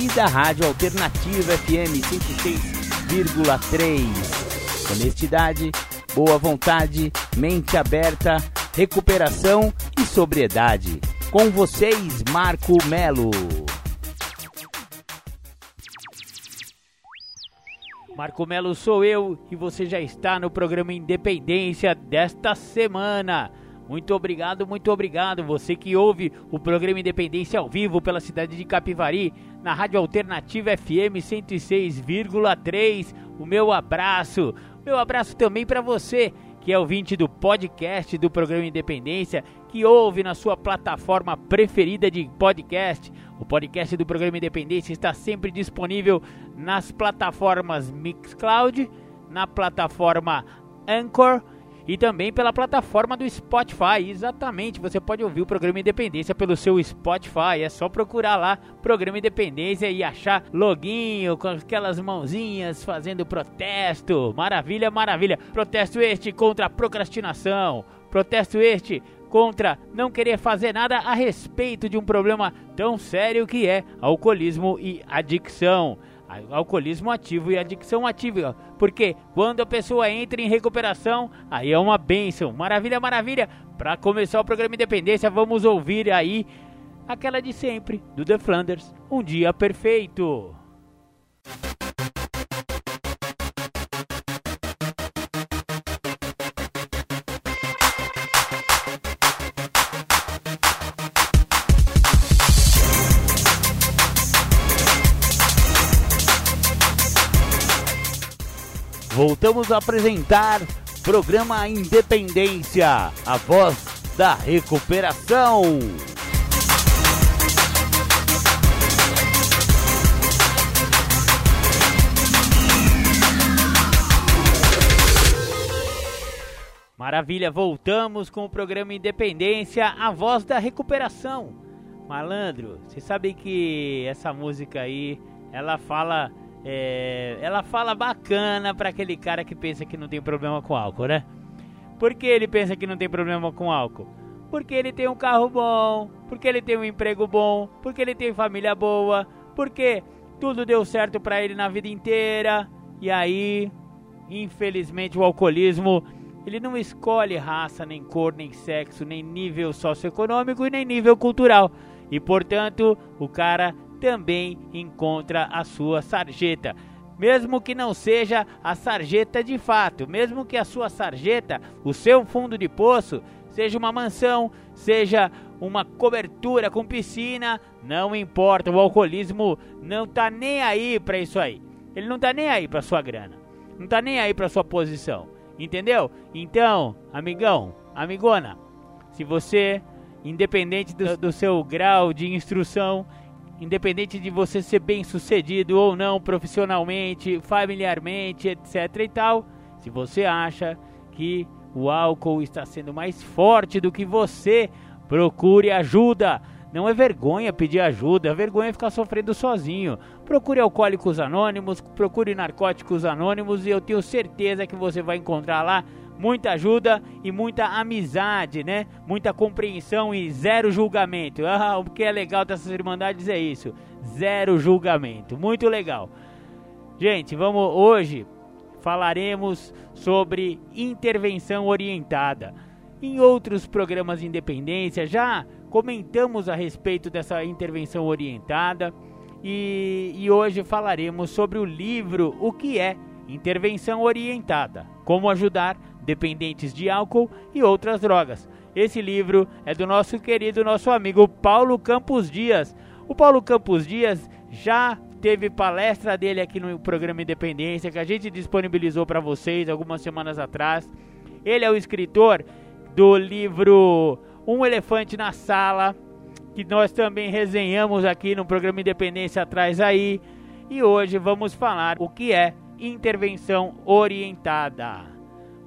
e da Rádio Alternativa FM 106,3. Honestidade, boa vontade, mente aberta, recuperação e sobriedade. Com vocês, Marco Melo. Marco Melo sou eu e você já está no programa Independência desta semana. Muito obrigado, muito obrigado. Você que ouve o programa Independência ao vivo pela cidade de Capivari, na Rádio Alternativa FM 106,3. O meu abraço. Meu abraço também para você que é ouvinte do podcast do programa Independência, que ouve na sua plataforma preferida de podcast. O podcast do programa Independência está sempre disponível nas plataformas Mixcloud, na plataforma Anchor e também pela plataforma do Spotify. Exatamente, você pode ouvir o programa Independência pelo seu Spotify. É só procurar lá programa Independência e achar loginho com aquelas mãozinhas fazendo protesto. Maravilha, maravilha. Protesto este contra a procrastinação. Protesto este contra não querer fazer nada a respeito de um problema tão sério que é alcoolismo e adicção alcoolismo ativo e adicção ativa. Porque quando a pessoa entra em recuperação, aí é uma benção. Maravilha, maravilha. Para começar o programa Independência, vamos ouvir aí aquela de sempre, do The Flanders, Um Dia Perfeito. Voltamos a apresentar programa Independência, a voz da recuperação. Maravilha, voltamos com o programa Independência, a voz da recuperação. Malandro, você sabe que essa música aí, ela fala é, ela fala bacana para aquele cara que pensa que não tem problema com álcool, né? Por que ele pensa que não tem problema com álcool? Porque ele tem um carro bom, porque ele tem um emprego bom, porque ele tem família boa, porque tudo deu certo para ele na vida inteira. E aí, infelizmente, o alcoolismo ele não escolhe raça, nem cor, nem sexo, nem nível socioeconômico e nem nível cultural. E portanto, o cara também encontra a sua sarjeta. Mesmo que não seja a sarjeta de fato, mesmo que a sua sarjeta, o seu fundo de poço, seja uma mansão, seja uma cobertura com piscina, não importa, o alcoolismo não tá nem aí para isso aí. Ele não tá nem aí para sua grana. Não tá nem aí para sua posição. Entendeu? Então, amigão, amigona, se você, independente do, do seu grau de instrução, independente de você ser bem sucedido ou não profissionalmente, familiarmente, etc e tal, se você acha que o álcool está sendo mais forte do que você, procure ajuda. Não é vergonha pedir ajuda, é vergonha ficar sofrendo sozinho. Procure alcoólicos anônimos, procure narcóticos anônimos e eu tenho certeza que você vai encontrar lá muita ajuda e muita amizade, né? Muita compreensão e zero julgamento. Ah, o que é legal dessas irmandades é isso, zero julgamento. Muito legal. Gente, vamos hoje falaremos sobre intervenção orientada. Em outros programas de independência já comentamos a respeito dessa intervenção orientada e, e hoje falaremos sobre o livro O que é Intervenção Orientada: Como ajudar dependentes de álcool e outras drogas. Esse livro é do nosso querido nosso amigo Paulo Campos Dias. O Paulo Campos Dias já teve palestra dele aqui no programa Independência que a gente disponibilizou para vocês algumas semanas atrás. Ele é o escritor do livro Um Elefante na Sala, que nós também resenhamos aqui no programa Independência atrás aí. e hoje vamos falar o que é intervenção orientada.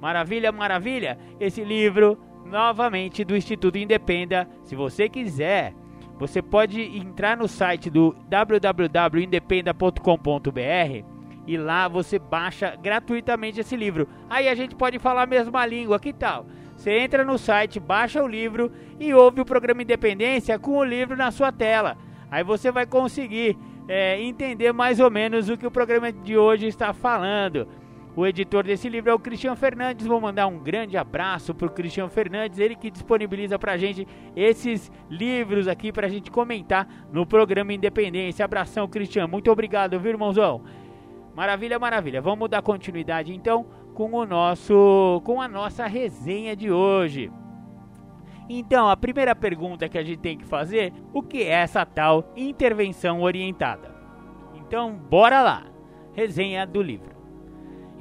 Maravilha, maravilha! Esse livro, novamente do Instituto Independa, se você quiser, você pode entrar no site do www.independa.com.br e lá você baixa gratuitamente esse livro. Aí a gente pode falar a mesma língua, que tal? Você entra no site, baixa o livro e ouve o programa Independência com o livro na sua tela. Aí você vai conseguir é, entender mais ou menos o que o programa de hoje está falando. O editor desse livro é o Cristian Fernandes. Vou mandar um grande abraço para o Cristian Fernandes, ele que disponibiliza para a gente esses livros aqui para a gente comentar no programa Independência. Abração, Cristian. Muito obrigado, viu, irmãozão? Maravilha, maravilha. Vamos dar continuidade então com o nosso, com a nossa resenha de hoje. Então, a primeira pergunta que a gente tem que fazer, o que é essa tal intervenção orientada? Então, bora lá. Resenha do livro.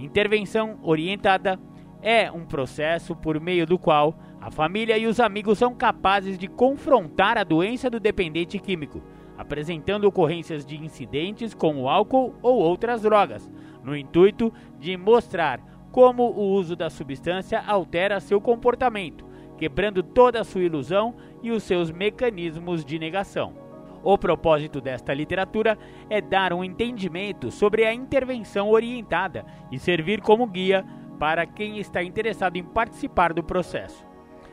Intervenção orientada é um processo por meio do qual a família e os amigos são capazes de confrontar a doença do dependente químico, apresentando ocorrências de incidentes com o álcool ou outras drogas, no intuito de mostrar como o uso da substância altera seu comportamento, quebrando toda a sua ilusão e os seus mecanismos de negação. O propósito desta literatura é dar um entendimento sobre a intervenção orientada e servir como guia para quem está interessado em participar do processo.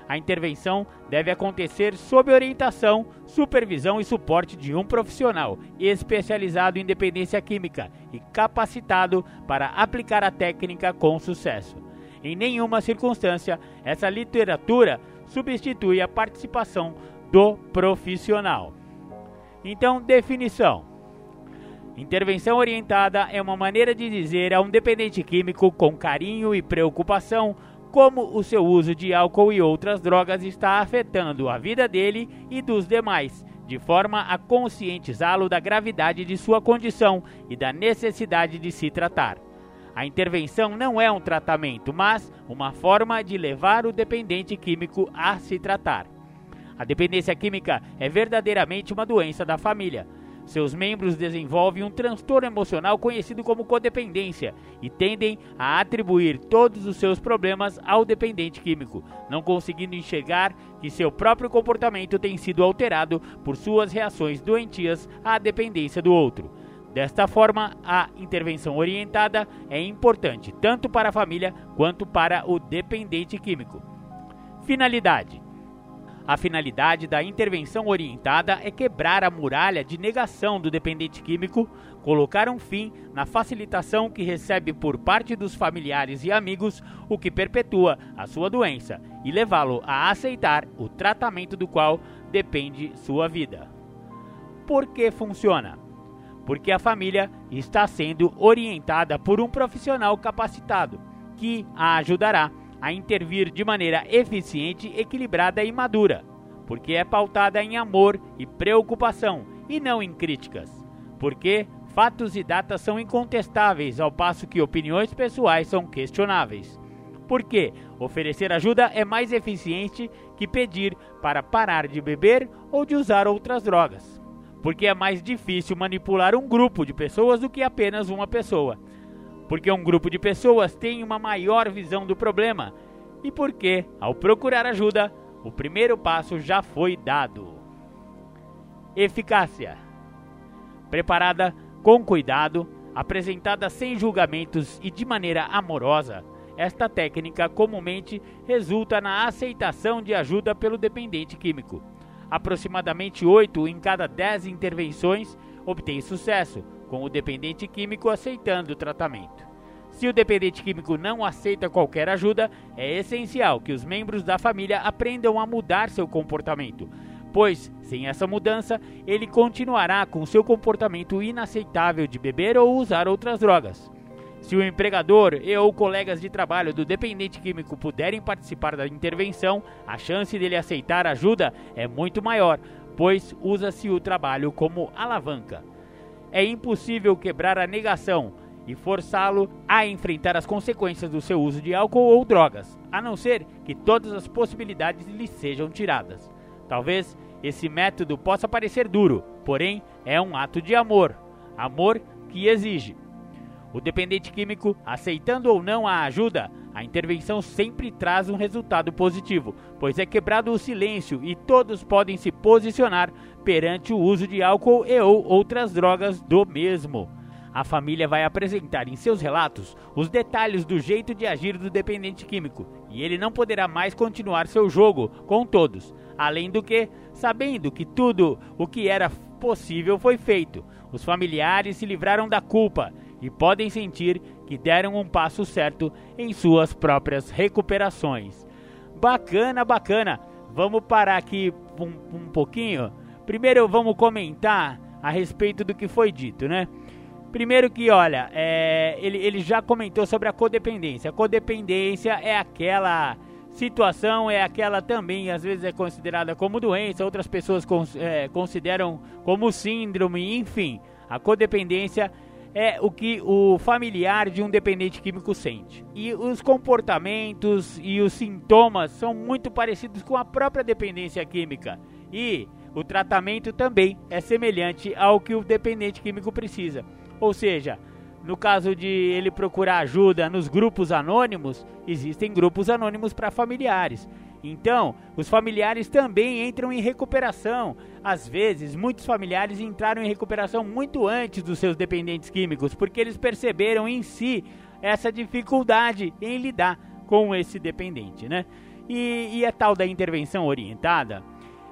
A intervenção deve acontecer sob orientação, supervisão e suporte de um profissional especializado em dependência química e capacitado para aplicar a técnica com sucesso. Em nenhuma circunstância, essa literatura substitui a participação do profissional. Então, definição: Intervenção orientada é uma maneira de dizer a um dependente químico com carinho e preocupação como o seu uso de álcool e outras drogas está afetando a vida dele e dos demais, de forma a conscientizá-lo da gravidade de sua condição e da necessidade de se tratar. A intervenção não é um tratamento, mas uma forma de levar o dependente químico a se tratar. A dependência química é verdadeiramente uma doença da família. Seus membros desenvolvem um transtorno emocional conhecido como codependência e tendem a atribuir todos os seus problemas ao dependente químico, não conseguindo enxergar que seu próprio comportamento tem sido alterado por suas reações doentias à dependência do outro. Desta forma, a intervenção orientada é importante tanto para a família quanto para o dependente químico. Finalidade: a finalidade da intervenção orientada é quebrar a muralha de negação do dependente químico, colocar um fim na facilitação que recebe por parte dos familiares e amigos, o que perpetua a sua doença, e levá-lo a aceitar o tratamento do qual depende sua vida. Por que funciona? Porque a família está sendo orientada por um profissional capacitado que a ajudará a intervir de maneira eficiente, equilibrada e madura, porque é pautada em amor e preocupação e não em críticas. Porque fatos e datas são incontestáveis, ao passo que opiniões pessoais são questionáveis. Porque oferecer ajuda é mais eficiente que pedir para parar de beber ou de usar outras drogas. Porque é mais difícil manipular um grupo de pessoas do que apenas uma pessoa porque um grupo de pessoas tem uma maior visão do problema e porque, ao procurar ajuda, o primeiro passo já foi dado. Eficácia: preparada com cuidado, apresentada sem julgamentos e de maneira amorosa. Esta técnica comumente resulta na aceitação de ajuda pelo dependente químico. Aproximadamente 8 em cada 10 intervenções obtém sucesso, com o dependente químico aceitando o tratamento. Se o dependente químico não aceita qualquer ajuda, é essencial que os membros da família aprendam a mudar seu comportamento, pois, sem essa mudança, ele continuará com seu comportamento inaceitável de beber ou usar outras drogas. Se o empregador e ou colegas de trabalho do dependente químico puderem participar da intervenção, a chance dele aceitar ajuda é muito maior, pois usa-se o trabalho como alavanca é impossível quebrar a negação e forçá-lo a enfrentar as consequências do seu uso de álcool ou drogas, a não ser que todas as possibilidades lhe sejam tiradas. Talvez esse método possa parecer duro, porém é um ato de amor. Amor que exige. O dependente químico, aceitando ou não a ajuda, a intervenção sempre traz um resultado positivo, pois é quebrado o silêncio e todos podem se posicionar perante o uso de álcool e ou outras drogas do mesmo. A família vai apresentar em seus relatos os detalhes do jeito de agir do dependente químico e ele não poderá mais continuar seu jogo com todos. Além do que, sabendo que tudo o que era possível foi feito, os familiares se livraram da culpa e podem sentir que deram um passo certo em suas próprias recuperações. Bacana, bacana. Vamos parar aqui um, um pouquinho. Primeiro vamos comentar a respeito do que foi dito, né? Primeiro que, olha, é, ele, ele já comentou sobre a codependência. A codependência é aquela situação, é aquela também, às vezes é considerada como doença, outras pessoas cons, é, consideram como síndrome, enfim. A codependência é o que o familiar de um dependente químico sente. E os comportamentos e os sintomas são muito parecidos com a própria dependência química. E o tratamento também é semelhante ao que o dependente químico precisa. Ou seja, no caso de ele procurar ajuda nos grupos anônimos, existem grupos anônimos para familiares. Então, os familiares também entram em recuperação. Às vezes, muitos familiares entraram em recuperação muito antes dos seus dependentes químicos, porque eles perceberam em si essa dificuldade em lidar com esse dependente, né? E, e a tal da intervenção orientada,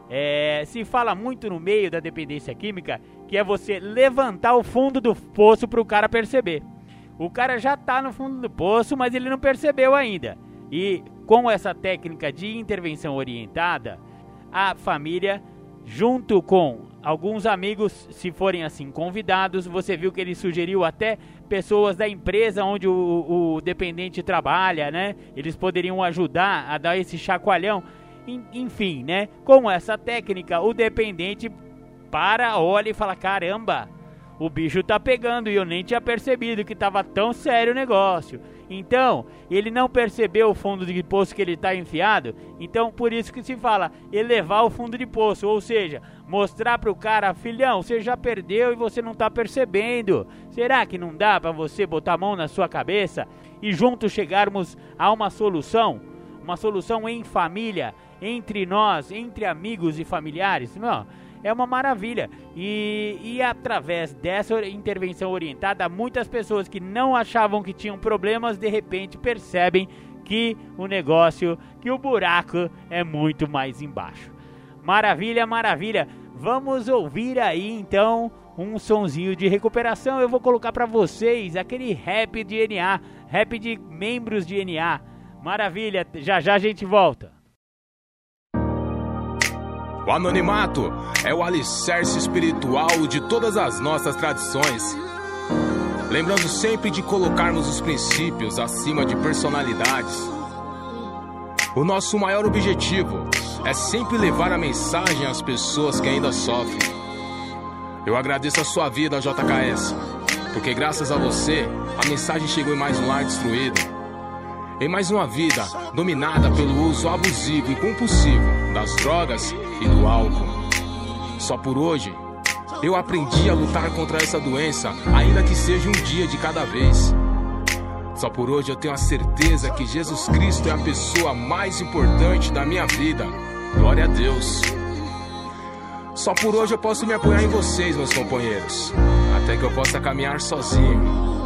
é, se fala muito no meio da dependência química que é você levantar o fundo do poço para o cara perceber. O cara já está no fundo do poço, mas ele não percebeu ainda. E com essa técnica de intervenção orientada, a família, junto com alguns amigos, se forem assim convidados, você viu que ele sugeriu até pessoas da empresa onde o, o dependente trabalha, né? Eles poderiam ajudar a dar esse chacoalhão. Enfim, né? Com essa técnica, o dependente para, olha e fala: caramba, o bicho tá pegando e eu nem tinha percebido que tava tão sério o negócio. Então, ele não percebeu o fundo de poço que ele está enfiado. Então, por isso que se fala elevar o fundo de poço, ou seja, mostrar para o cara, filhão, você já perdeu e você não está percebendo. Será que não dá para você botar a mão na sua cabeça e juntos chegarmos a uma solução? Uma solução em família, entre nós, entre amigos e familiares? Não é uma maravilha. E, e através dessa intervenção orientada, muitas pessoas que não achavam que tinham problemas, de repente percebem que o negócio, que o buraco é muito mais embaixo. Maravilha, maravilha. Vamos ouvir aí então um sonzinho de recuperação. Eu vou colocar para vocês aquele rap de NA, rap de membros de NA. Maravilha, já já a gente volta. O anonimato é o alicerce espiritual de todas as nossas tradições. Lembrando sempre de colocarmos os princípios acima de personalidades. O nosso maior objetivo é sempre levar a mensagem às pessoas que ainda sofrem. Eu agradeço a sua vida, JKS, porque graças a você a mensagem chegou em mais um lar destruído em mais uma vida dominada pelo uso abusivo e compulsivo das drogas e do álcool. Só por hoje, eu aprendi a lutar contra essa doença, ainda que seja um dia de cada vez. Só por hoje eu tenho a certeza que Jesus Cristo é a pessoa mais importante da minha vida. Glória a Deus. Só por hoje eu posso me apoiar em vocês, meus companheiros, até que eu possa caminhar sozinho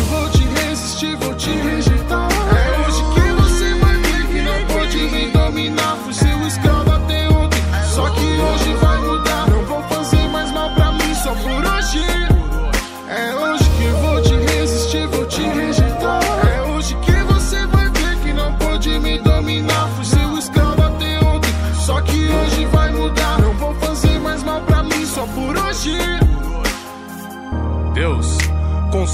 motivo te rejeitei.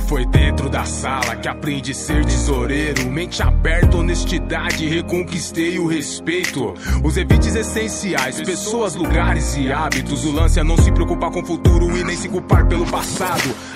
foi dentro da sala que aprendi a ser tesoureiro. Mente aberta, honestidade, reconquistei o respeito. Os evites essenciais, pessoas, lugares e hábitos. O lance é não se preocupar com o futuro e nem se culpar pelo passado.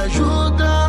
Ajuda,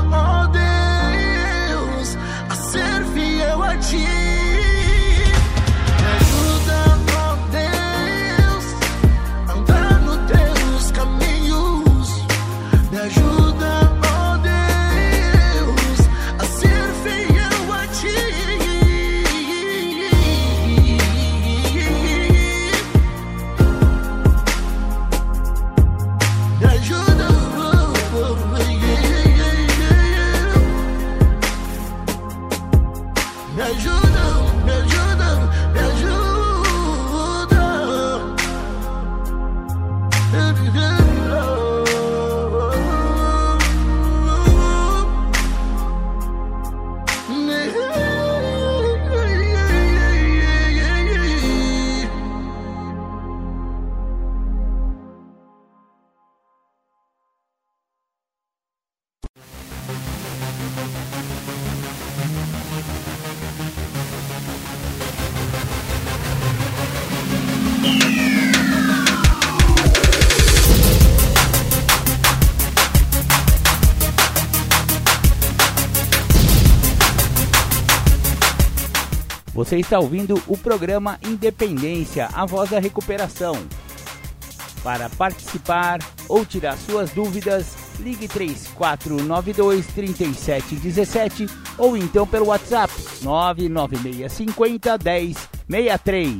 Você está ouvindo o programa Independência, a voz da recuperação. Para participar ou tirar suas dúvidas, ligue 3492 3717 ou então pelo WhatsApp 99650 1063.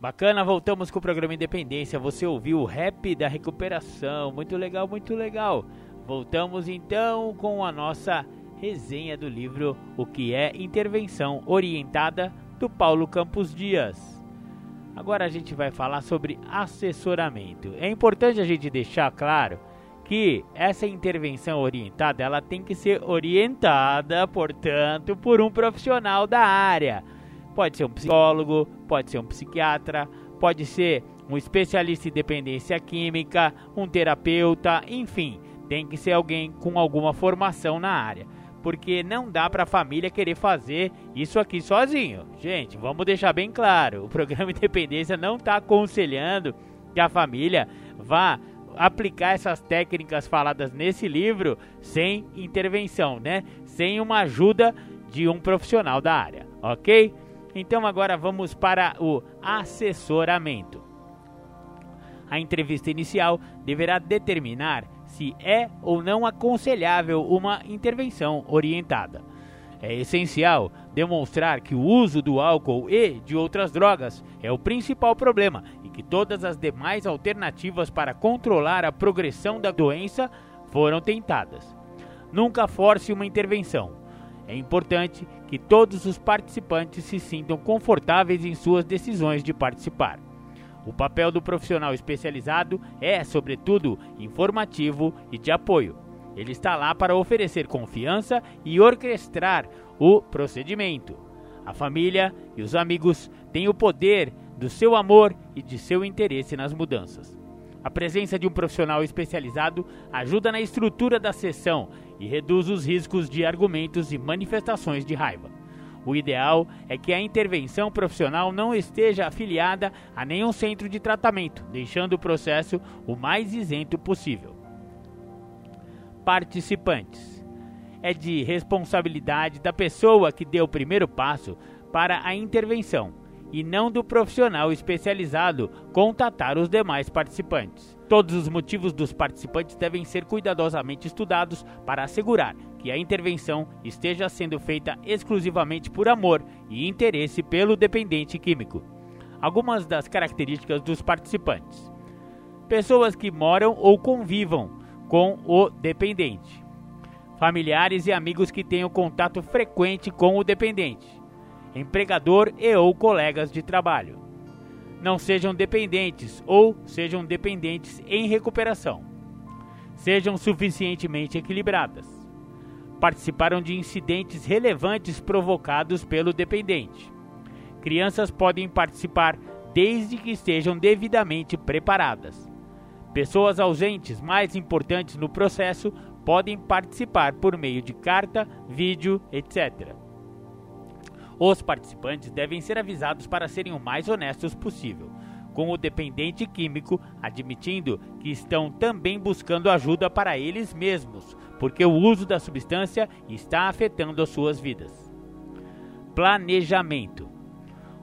Bacana, voltamos com o programa Independência. Você ouviu o rap da recuperação. Muito legal, muito legal. Voltamos então com a nossa resenha do livro O que é Intervenção Orientada do Paulo Campos Dias. Agora a gente vai falar sobre assessoramento. É importante a gente deixar claro que essa intervenção orientada ela tem que ser orientada, portanto, por um profissional da área. Pode ser um psicólogo, pode ser um psiquiatra, pode ser um especialista em dependência química, um terapeuta, enfim, tem que ser alguém com alguma formação na área porque não dá para a família querer fazer isso aqui sozinho. Gente, vamos deixar bem claro: o programa Independência não está aconselhando que a família vá aplicar essas técnicas faladas nesse livro sem intervenção, né? Sem uma ajuda de um profissional da área, ok? Então agora vamos para o assessoramento. A entrevista inicial deverá determinar se é ou não aconselhável uma intervenção orientada. É essencial demonstrar que o uso do álcool e de outras drogas é o principal problema e que todas as demais alternativas para controlar a progressão da doença foram tentadas. Nunca force uma intervenção. É importante que todos os participantes se sintam confortáveis em suas decisões de participar. O papel do profissional especializado é, sobretudo, informativo e de apoio. Ele está lá para oferecer confiança e orquestrar o procedimento. A família e os amigos têm o poder do seu amor e de seu interesse nas mudanças. A presença de um profissional especializado ajuda na estrutura da sessão e reduz os riscos de argumentos e manifestações de raiva. O ideal é que a intervenção profissional não esteja afiliada a nenhum centro de tratamento, deixando o processo o mais isento possível. Participantes: É de responsabilidade da pessoa que deu o primeiro passo para a intervenção e não do profissional especializado contatar os demais participantes. Todos os motivos dos participantes devem ser cuidadosamente estudados para assegurar que a intervenção esteja sendo feita exclusivamente por amor e interesse pelo dependente químico. Algumas das características dos participantes: pessoas que moram ou convivam com o dependente, familiares e amigos que tenham contato frequente com o dependente, empregador e ou colegas de trabalho. Não sejam dependentes ou sejam dependentes em recuperação. Sejam suficientemente equilibradas. Participaram de incidentes relevantes provocados pelo dependente. Crianças podem participar desde que estejam devidamente preparadas. Pessoas ausentes mais importantes no processo podem participar por meio de carta, vídeo, etc. Os participantes devem ser avisados para serem o mais honestos possível, com o dependente químico admitindo que estão também buscando ajuda para eles mesmos, porque o uso da substância está afetando as suas vidas. Planejamento.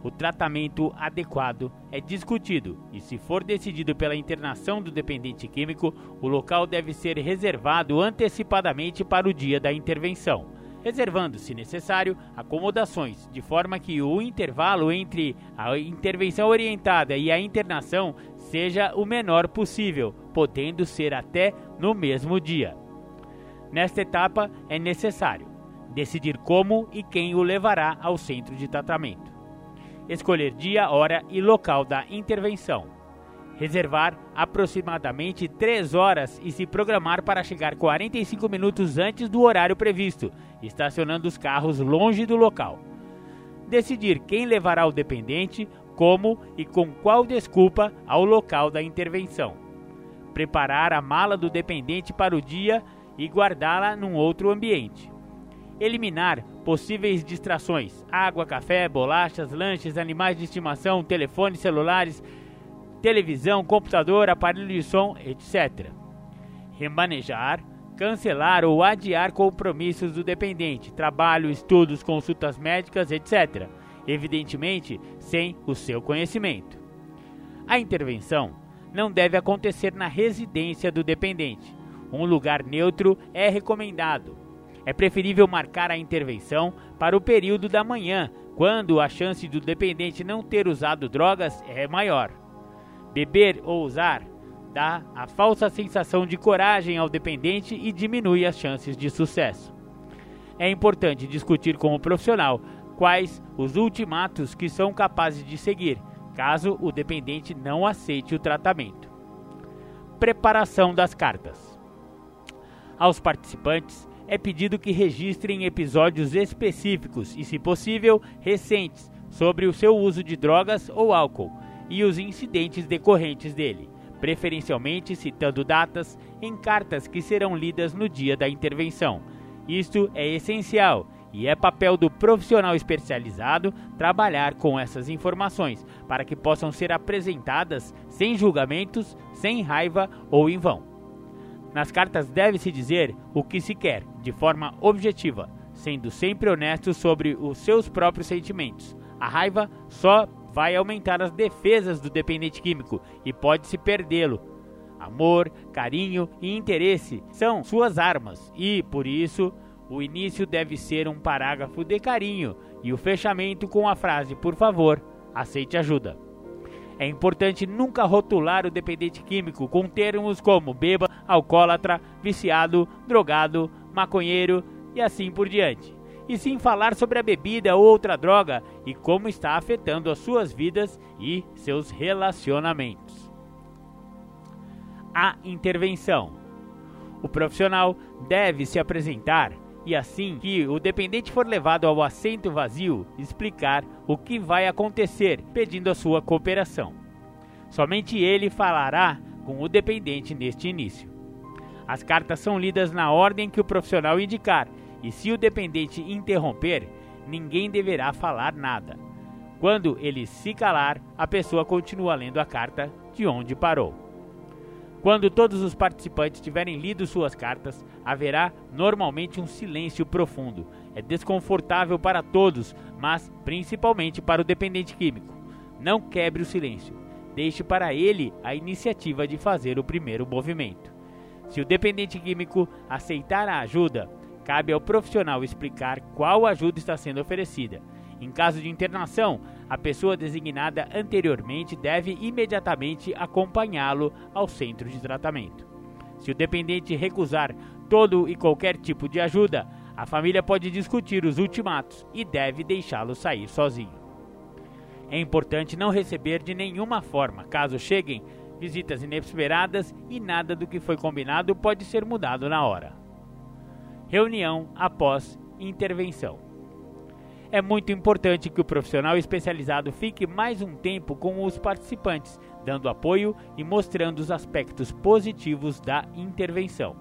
O tratamento adequado é discutido e, se for decidido pela internação do dependente químico, o local deve ser reservado antecipadamente para o dia da intervenção reservando, se necessário, acomodações, de forma que o intervalo entre a intervenção orientada e a internação seja o menor possível, podendo ser até no mesmo dia. Nesta etapa é necessário decidir como e quem o levará ao centro de tratamento, escolher dia, hora e local da intervenção reservar aproximadamente 3 horas e se programar para chegar 45 minutos antes do horário previsto, estacionando os carros longe do local. Decidir quem levará o dependente, como e com qual desculpa ao local da intervenção. Preparar a mala do dependente para o dia e guardá-la num outro ambiente. Eliminar possíveis distrações: água, café, bolachas, lanches, animais de estimação, telefones celulares televisão, computador, aparelho de som, etc. Remanejar, cancelar ou adiar compromissos do dependente, trabalho, estudos, consultas médicas, etc. Evidentemente, sem o seu conhecimento. A intervenção não deve acontecer na residência do dependente. Um lugar neutro é recomendado. É preferível marcar a intervenção para o período da manhã, quando a chance do dependente não ter usado drogas é maior. Beber ou usar dá a falsa sensação de coragem ao dependente e diminui as chances de sucesso. É importante discutir com o profissional quais os ultimatos que são capazes de seguir, caso o dependente não aceite o tratamento. Preparação das cartas. Aos participantes é pedido que registrem episódios específicos e, se possível, recentes sobre o seu uso de drogas ou álcool e os incidentes decorrentes dele, preferencialmente citando datas em cartas que serão lidas no dia da intervenção. Isto é essencial e é papel do profissional especializado trabalhar com essas informações para que possam ser apresentadas sem julgamentos, sem raiva ou em vão. Nas cartas deve-se dizer o que se quer, de forma objetiva, sendo sempre honesto sobre os seus próprios sentimentos. A raiva só vai aumentar as defesas do dependente químico e pode-se perdê-lo. Amor, carinho e interesse são suas armas e, por isso, o início deve ser um parágrafo de carinho e o fechamento com a frase: Por favor, aceite ajuda. É importante nunca rotular o dependente químico com termos como beba, alcoólatra, viciado, drogado, maconheiro e assim por diante e sim falar sobre a bebida ou outra droga e como está afetando as suas vidas e seus relacionamentos. A intervenção. O profissional deve se apresentar e assim que o dependente for levado ao assento vazio, explicar o que vai acontecer, pedindo a sua cooperação. Somente ele falará com o dependente neste início. As cartas são lidas na ordem que o profissional indicar, e se o dependente interromper, ninguém deverá falar nada. Quando ele se calar, a pessoa continua lendo a carta de onde parou. Quando todos os participantes tiverem lido suas cartas, haverá normalmente um silêncio profundo. É desconfortável para todos, mas principalmente para o dependente químico. Não quebre o silêncio. Deixe para ele a iniciativa de fazer o primeiro movimento. Se o dependente químico aceitar a ajuda, cabe ao profissional explicar qual ajuda está sendo oferecida. Em caso de internação, a pessoa designada anteriormente deve imediatamente acompanhá-lo ao centro de tratamento. Se o dependente recusar todo e qualquer tipo de ajuda, a família pode discutir os ultimatos e deve deixá-lo sair sozinho. É importante não receber de nenhuma forma, caso cheguem visitas inesperadas e nada do que foi combinado pode ser mudado na hora. Reunião após intervenção. É muito importante que o profissional especializado fique mais um tempo com os participantes, dando apoio e mostrando os aspectos positivos da intervenção.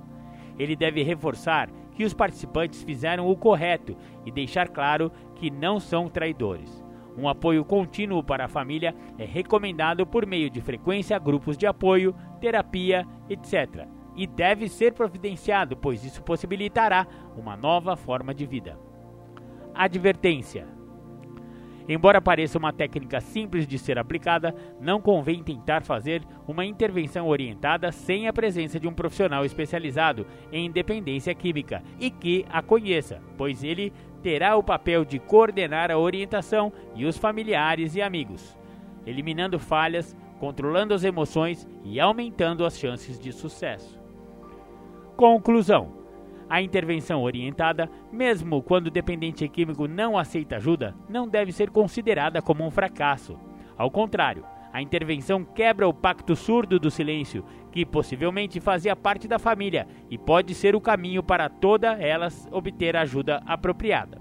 Ele deve reforçar que os participantes fizeram o correto e deixar claro que não são traidores. Um apoio contínuo para a família é recomendado por meio de frequência, grupos de apoio, terapia, etc. E deve ser providenciado, pois isso possibilitará uma nova forma de vida. Advertência: Embora pareça uma técnica simples de ser aplicada, não convém tentar fazer uma intervenção orientada sem a presença de um profissional especializado em dependência química e que a conheça, pois ele terá o papel de coordenar a orientação e os familiares e amigos, eliminando falhas, controlando as emoções e aumentando as chances de sucesso. Conclusão: a intervenção orientada, mesmo quando o dependente químico não aceita ajuda, não deve ser considerada como um fracasso. Ao contrário, a intervenção quebra o pacto surdo do silêncio, que possivelmente fazia parte da família e pode ser o caminho para toda elas obter ajuda apropriada.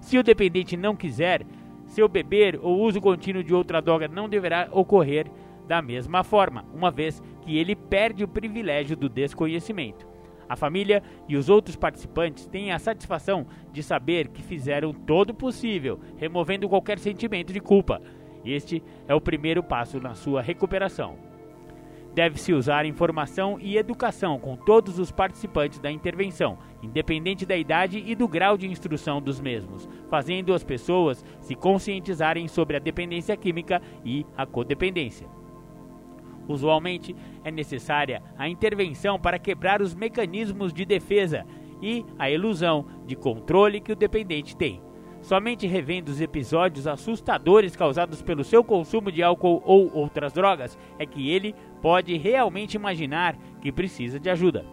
Se o dependente não quiser, seu beber ou uso contínuo de outra droga não deverá ocorrer da mesma forma, uma vez que ele perde o privilégio do desconhecimento. A família e os outros participantes têm a satisfação de saber que fizeram todo o possível, removendo qualquer sentimento de culpa este é o primeiro passo na sua recuperação. Deve-se usar informação e educação com todos os participantes da intervenção, independente da idade e do grau de instrução dos mesmos, fazendo as pessoas se conscientizarem sobre a dependência química e a codependência. Usualmente é necessária a intervenção para quebrar os mecanismos de defesa e a ilusão de controle que o dependente tem. Somente revendo os episódios assustadores causados pelo seu consumo de álcool ou outras drogas é que ele pode realmente imaginar que precisa de ajuda.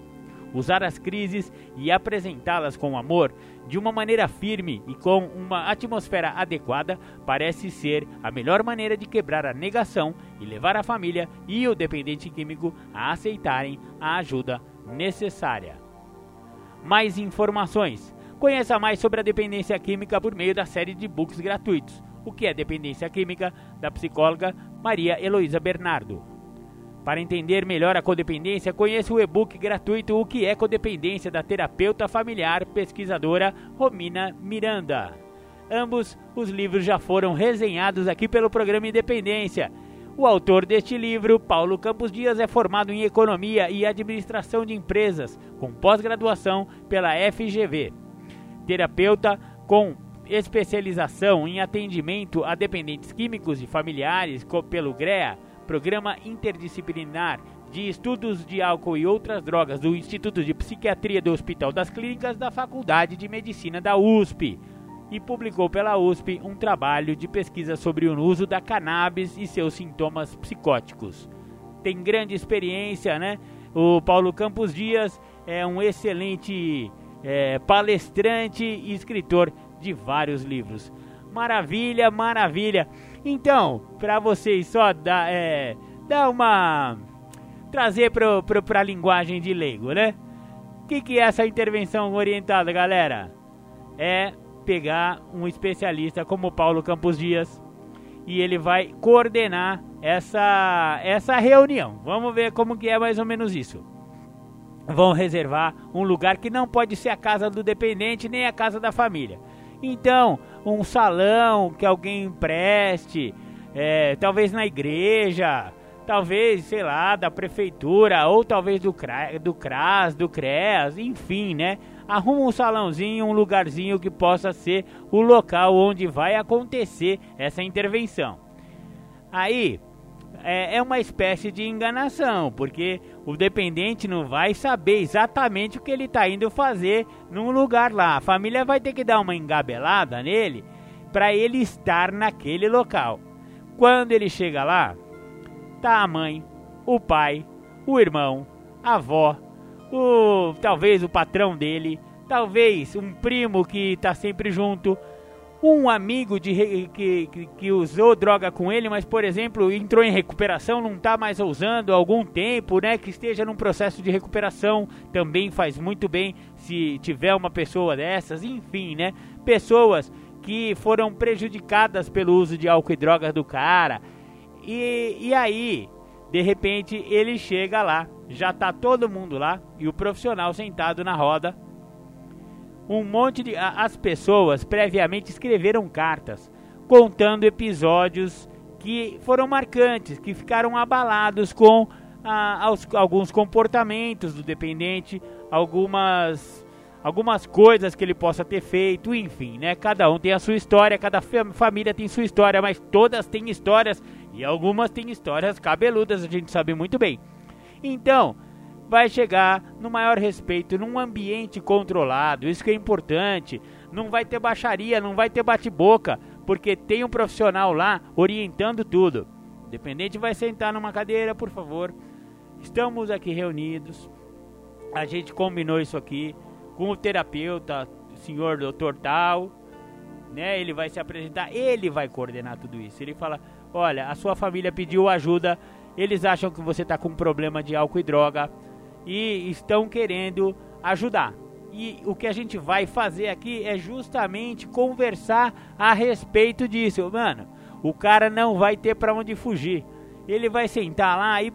Usar as crises e apresentá-las com amor, de uma maneira firme e com uma atmosfera adequada, parece ser a melhor maneira de quebrar a negação e levar a família e o dependente químico a aceitarem a ajuda necessária. Mais informações Conheça mais sobre a dependência química por meio da série de books gratuitos. O que é dependência química? Da psicóloga Maria Heloísa Bernardo. Para entender melhor a codependência, conheça o e-book gratuito O que é codependência da terapeuta familiar pesquisadora Romina Miranda. Ambos os livros já foram resenhados aqui pelo programa Independência. O autor deste livro, Paulo Campos Dias, é formado em Economia e Administração de Empresas, com pós-graduação pela FGV terapeuta com especialização em atendimento a dependentes químicos e familiares pelo GREA, Programa Interdisciplinar de Estudos de Álcool e Outras Drogas do Instituto de Psiquiatria do Hospital das Clínicas da Faculdade de Medicina da USP, e publicou pela USP um trabalho de pesquisa sobre o uso da cannabis e seus sintomas psicóticos. Tem grande experiência, né? O Paulo Campos Dias é um excelente é, palestrante e escritor de vários livros. Maravilha, maravilha. Então, para vocês só dar, é, dar uma. trazer para a linguagem de leigo, né? O que, que é essa intervenção orientada, galera? É pegar um especialista como Paulo Campos Dias e ele vai coordenar essa, essa reunião. Vamos ver como que é mais ou menos isso. Vão reservar um lugar que não pode ser a casa do dependente nem a casa da família. Então, um salão que alguém empreste, é, talvez na igreja, talvez, sei lá, da prefeitura, ou talvez do, CRA, do CRAS, do CREAS, enfim, né? Arruma um salãozinho, um lugarzinho que possa ser o local onde vai acontecer essa intervenção. Aí, é, é uma espécie de enganação, porque o dependente não vai saber exatamente o que ele está indo fazer num lugar lá. A família vai ter que dar uma engabelada nele para ele estar naquele local. Quando ele chega lá, tá a mãe, o pai, o irmão, a avó, o talvez o patrão dele, talvez um primo que está sempre junto, um amigo de, que, que, que, usou droga com ele, mas por exemplo entrou em recuperação, não está mais usando há algum tempo, né? Que esteja num processo de recuperação, também faz muito bem se tiver uma pessoa dessas, enfim, né? Pessoas que foram prejudicadas pelo uso de álcool e drogas do cara. E, e aí, de repente, ele chega lá, já tá todo mundo lá e o profissional sentado na roda. Um monte de. As pessoas previamente escreveram cartas contando episódios que foram marcantes, que ficaram abalados com ah, aos, alguns comportamentos do dependente, algumas algumas coisas que ele possa ter feito, enfim, né? Cada um tem a sua história, cada família tem sua história, mas todas têm histórias e algumas têm histórias cabeludas, a gente sabe muito bem. Então, vai chegar no maior respeito, num ambiente controlado, isso que é importante. Não vai ter baixaria, não vai ter bate-boca, porque tem um profissional lá orientando tudo. Dependente vai sentar numa cadeira, por favor. Estamos aqui reunidos. A gente combinou isso aqui com o terapeuta, o senhor doutor tal, né? Ele vai se apresentar, ele vai coordenar tudo isso. Ele fala: "Olha, a sua família pediu ajuda, eles acham que você está com um problema de álcool e droga e estão querendo ajudar. E o que a gente vai fazer aqui é justamente conversar a respeito disso, mano. O cara não vai ter para onde fugir. Ele vai sentar lá e,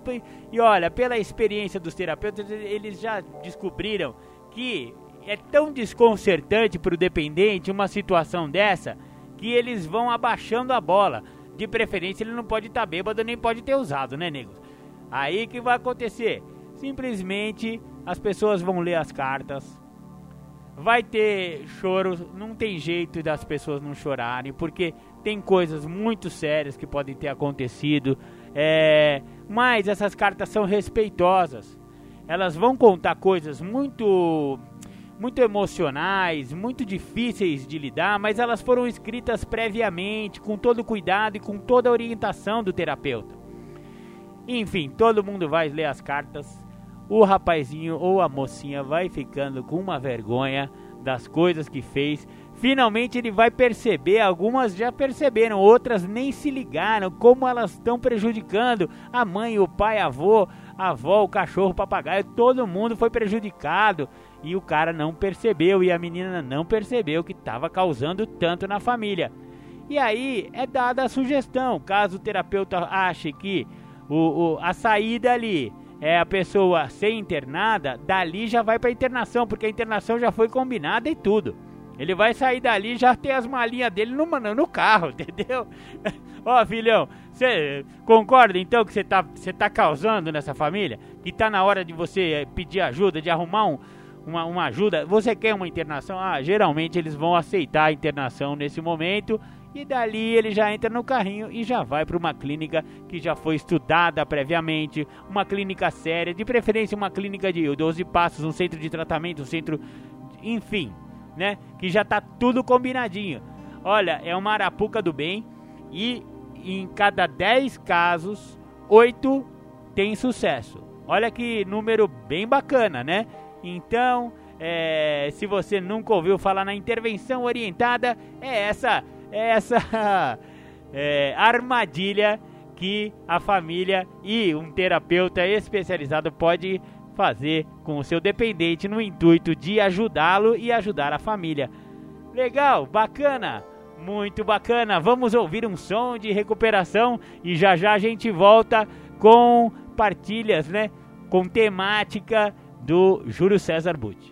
e olha, pela experiência dos terapeutas, eles já descobriram que é tão desconcertante para o dependente uma situação dessa que eles vão abaixando a bola. De preferência, ele não pode estar tá bêbado nem pode ter usado, né, nego? Aí que vai acontecer? Simplesmente as pessoas vão ler as cartas. Vai ter choro, não tem jeito das pessoas não chorarem, porque tem coisas muito sérias que podem ter acontecido. É, mas essas cartas são respeitosas. Elas vão contar coisas muito muito emocionais, muito difíceis de lidar, mas elas foram escritas previamente, com todo cuidado e com toda a orientação do terapeuta. Enfim, todo mundo vai ler as cartas. O rapazinho ou a mocinha vai ficando com uma vergonha das coisas que fez. Finalmente ele vai perceber, algumas já perceberam, outras nem se ligaram como elas estão prejudicando a mãe, o pai, a avô, a avó, o cachorro, o papagaio, todo mundo foi prejudicado e o cara não percebeu e a menina não percebeu que estava causando tanto na família. E aí é dada a sugestão, caso o terapeuta ache que o, o a saída ali é a pessoa ser internada, dali já vai para internação, porque a internação já foi combinada e tudo. Ele vai sair dali já ter as malinhas dele no, no carro, entendeu? Ó, filhão, você concorda então que você tá, tá causando nessa família? Que tá na hora de você eh, pedir ajuda, de arrumar um, uma, uma ajuda, você quer uma internação? Ah, geralmente eles vão aceitar a internação nesse momento e dali ele já entra no carrinho e já vai para uma clínica que já foi estudada previamente, uma clínica séria, de preferência uma clínica de 12 passos, um centro de tratamento, um centro, enfim, né? Que já tá tudo combinadinho. Olha, é uma arapuca do bem e em cada 10 casos, 8 tem sucesso. Olha que número bem bacana, né? Então, é, se você nunca ouviu falar na intervenção orientada, é essa, essa é, armadilha que a família e um terapeuta especializado pode fazer com o seu dependente no intuito de ajudá-lo e ajudar a família. Legal, bacana, Muito bacana. Vamos ouvir um som de recuperação e já já a gente volta com partilhas, né? Com temática do Júlio César Butti.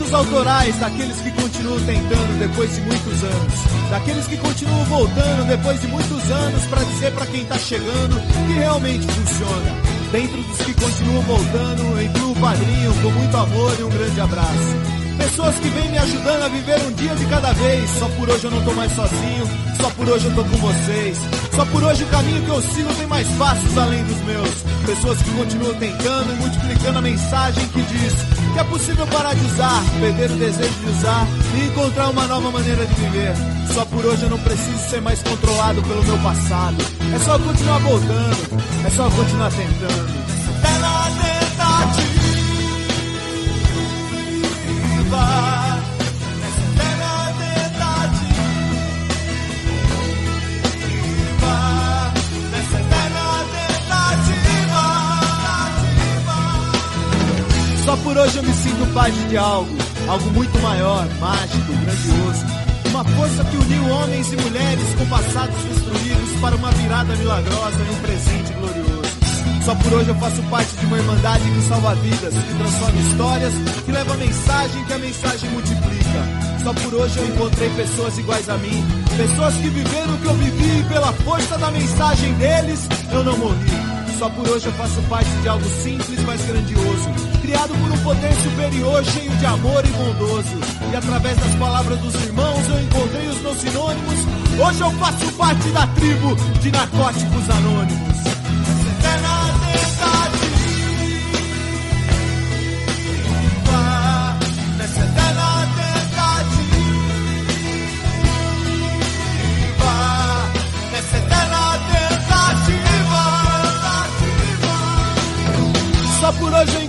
Direitos autorais daqueles que continuam tentando depois de muitos anos. Daqueles que continuam voltando depois de muitos anos para dizer para quem tá chegando que realmente funciona. Dentro dos que continuam voltando, incluo o padrinho com muito amor e um grande abraço. Pessoas que vêm me ajudando a viver um dia de cada vez. Só por hoje eu não tô mais sozinho, só por hoje eu tô com vocês. Só por hoje o caminho que eu sigo tem mais passos além dos meus. Pessoas que continuam tentando e multiplicando a mensagem que diz que é possível parar de usar, perder o desejo de usar e encontrar uma nova maneira de viver. Só por hoje eu não preciso ser mais controlado pelo meu passado. É só continuar voltando, é só continuar tentando. É na tentativa. Só por hoje eu me sinto parte de algo, algo muito maior, mágico, grandioso. Uma força que uniu homens e mulheres com passados destruídos para uma virada milagrosa e um presente glorioso. Só por hoje eu faço parte de uma irmandade que salva vidas, que transforma histórias, que leva mensagem, que a mensagem multiplica. Só por hoje eu encontrei pessoas iguais a mim, pessoas que viveram o que eu vivi e pela força da mensagem deles eu não morri. Só por hoje eu faço parte de algo simples, mas grandioso. Criado por um poder superior, cheio de amor e bondoso. E através das palavras dos irmãos eu encontrei os meus sinônimos. Hoje eu faço parte da tribo de narcóticos anônimos.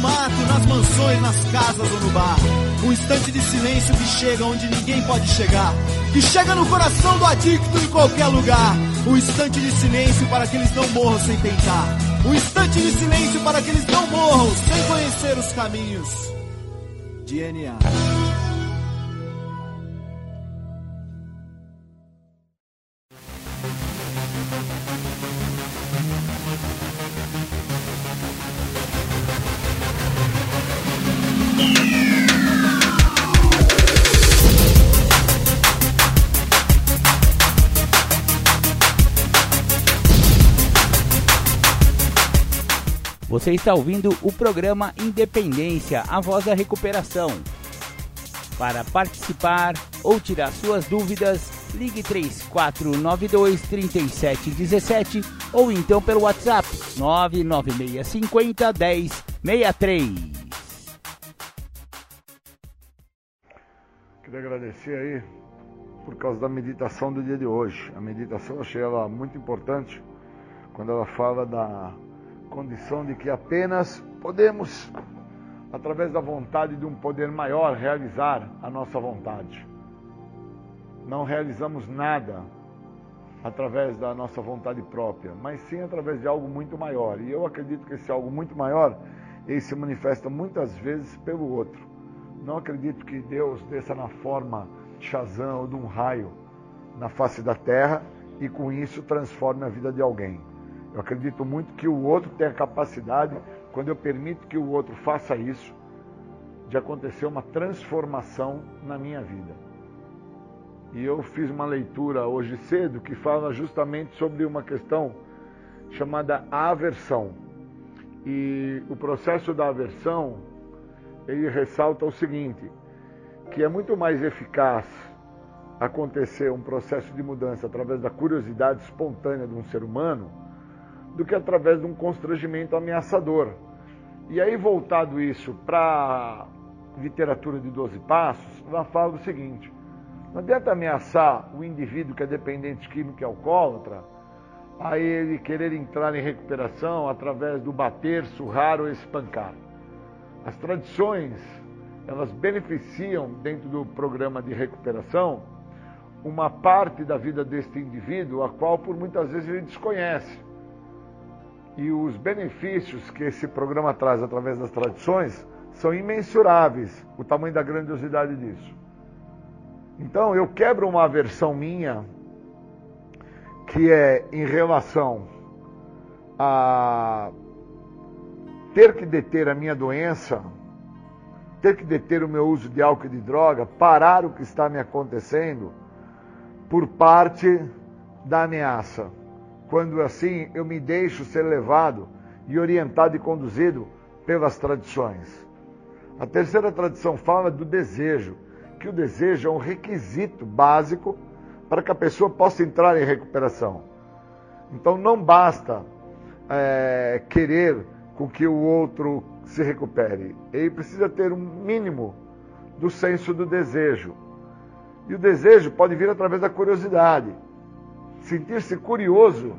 mato, nas mansões, nas casas ou no bar. Um instante de silêncio que chega onde ninguém pode chegar. Que chega no coração do adicto em qualquer lugar. Um instante de silêncio para que eles não morram sem tentar. Um instante de silêncio para que eles não morram sem conhecer os caminhos. DNA. Você está ouvindo o programa Independência, a voz da recuperação. Para participar ou tirar suas dúvidas, ligue 3492 3717 ou então pelo WhatsApp 99650 1063. Queria agradecer aí por causa da meditação do dia de hoje. A meditação eu achei ela muito importante quando ela fala da condição de que apenas podemos, através da vontade de um poder maior, realizar a nossa vontade. Não realizamos nada através da nossa vontade própria, mas sim através de algo muito maior. E eu acredito que esse algo muito maior, ele se manifesta muitas vezes pelo outro. Não acredito que Deus desça na forma de Shazam ou de um raio na face da terra e com isso transforme a vida de alguém. Eu acredito muito que o outro tem a capacidade, quando eu permito que o outro faça isso, de acontecer uma transformação na minha vida. E eu fiz uma leitura hoje cedo que fala justamente sobre uma questão chamada aversão. E o processo da aversão ele ressalta o seguinte, que é muito mais eficaz acontecer um processo de mudança através da curiosidade espontânea de um ser humano do que através de um constrangimento ameaçador. E aí, voltado isso para literatura de 12 passos, ela fala o seguinte: não adianta ameaçar o indivíduo que é dependente químico e alcoólatra, a ele querer entrar em recuperação através do bater, surrar ou espancar. As tradições, elas beneficiam dentro do programa de recuperação uma parte da vida deste indivíduo, a qual por muitas vezes ele desconhece. E os benefícios que esse programa traz através das tradições são imensuráveis, o tamanho da grandiosidade disso. Então eu quebro uma aversão minha, que é em relação a ter que deter a minha doença, ter que deter o meu uso de álcool e de droga, parar o que está me acontecendo por parte da ameaça. Quando assim eu me deixo ser levado e orientado e conduzido pelas tradições. A terceira tradição fala do desejo, que o desejo é um requisito básico para que a pessoa possa entrar em recuperação. Então não basta é, querer com que o outro se recupere. Ele precisa ter um mínimo do senso do desejo. E o desejo pode vir através da curiosidade. Sentir-se curioso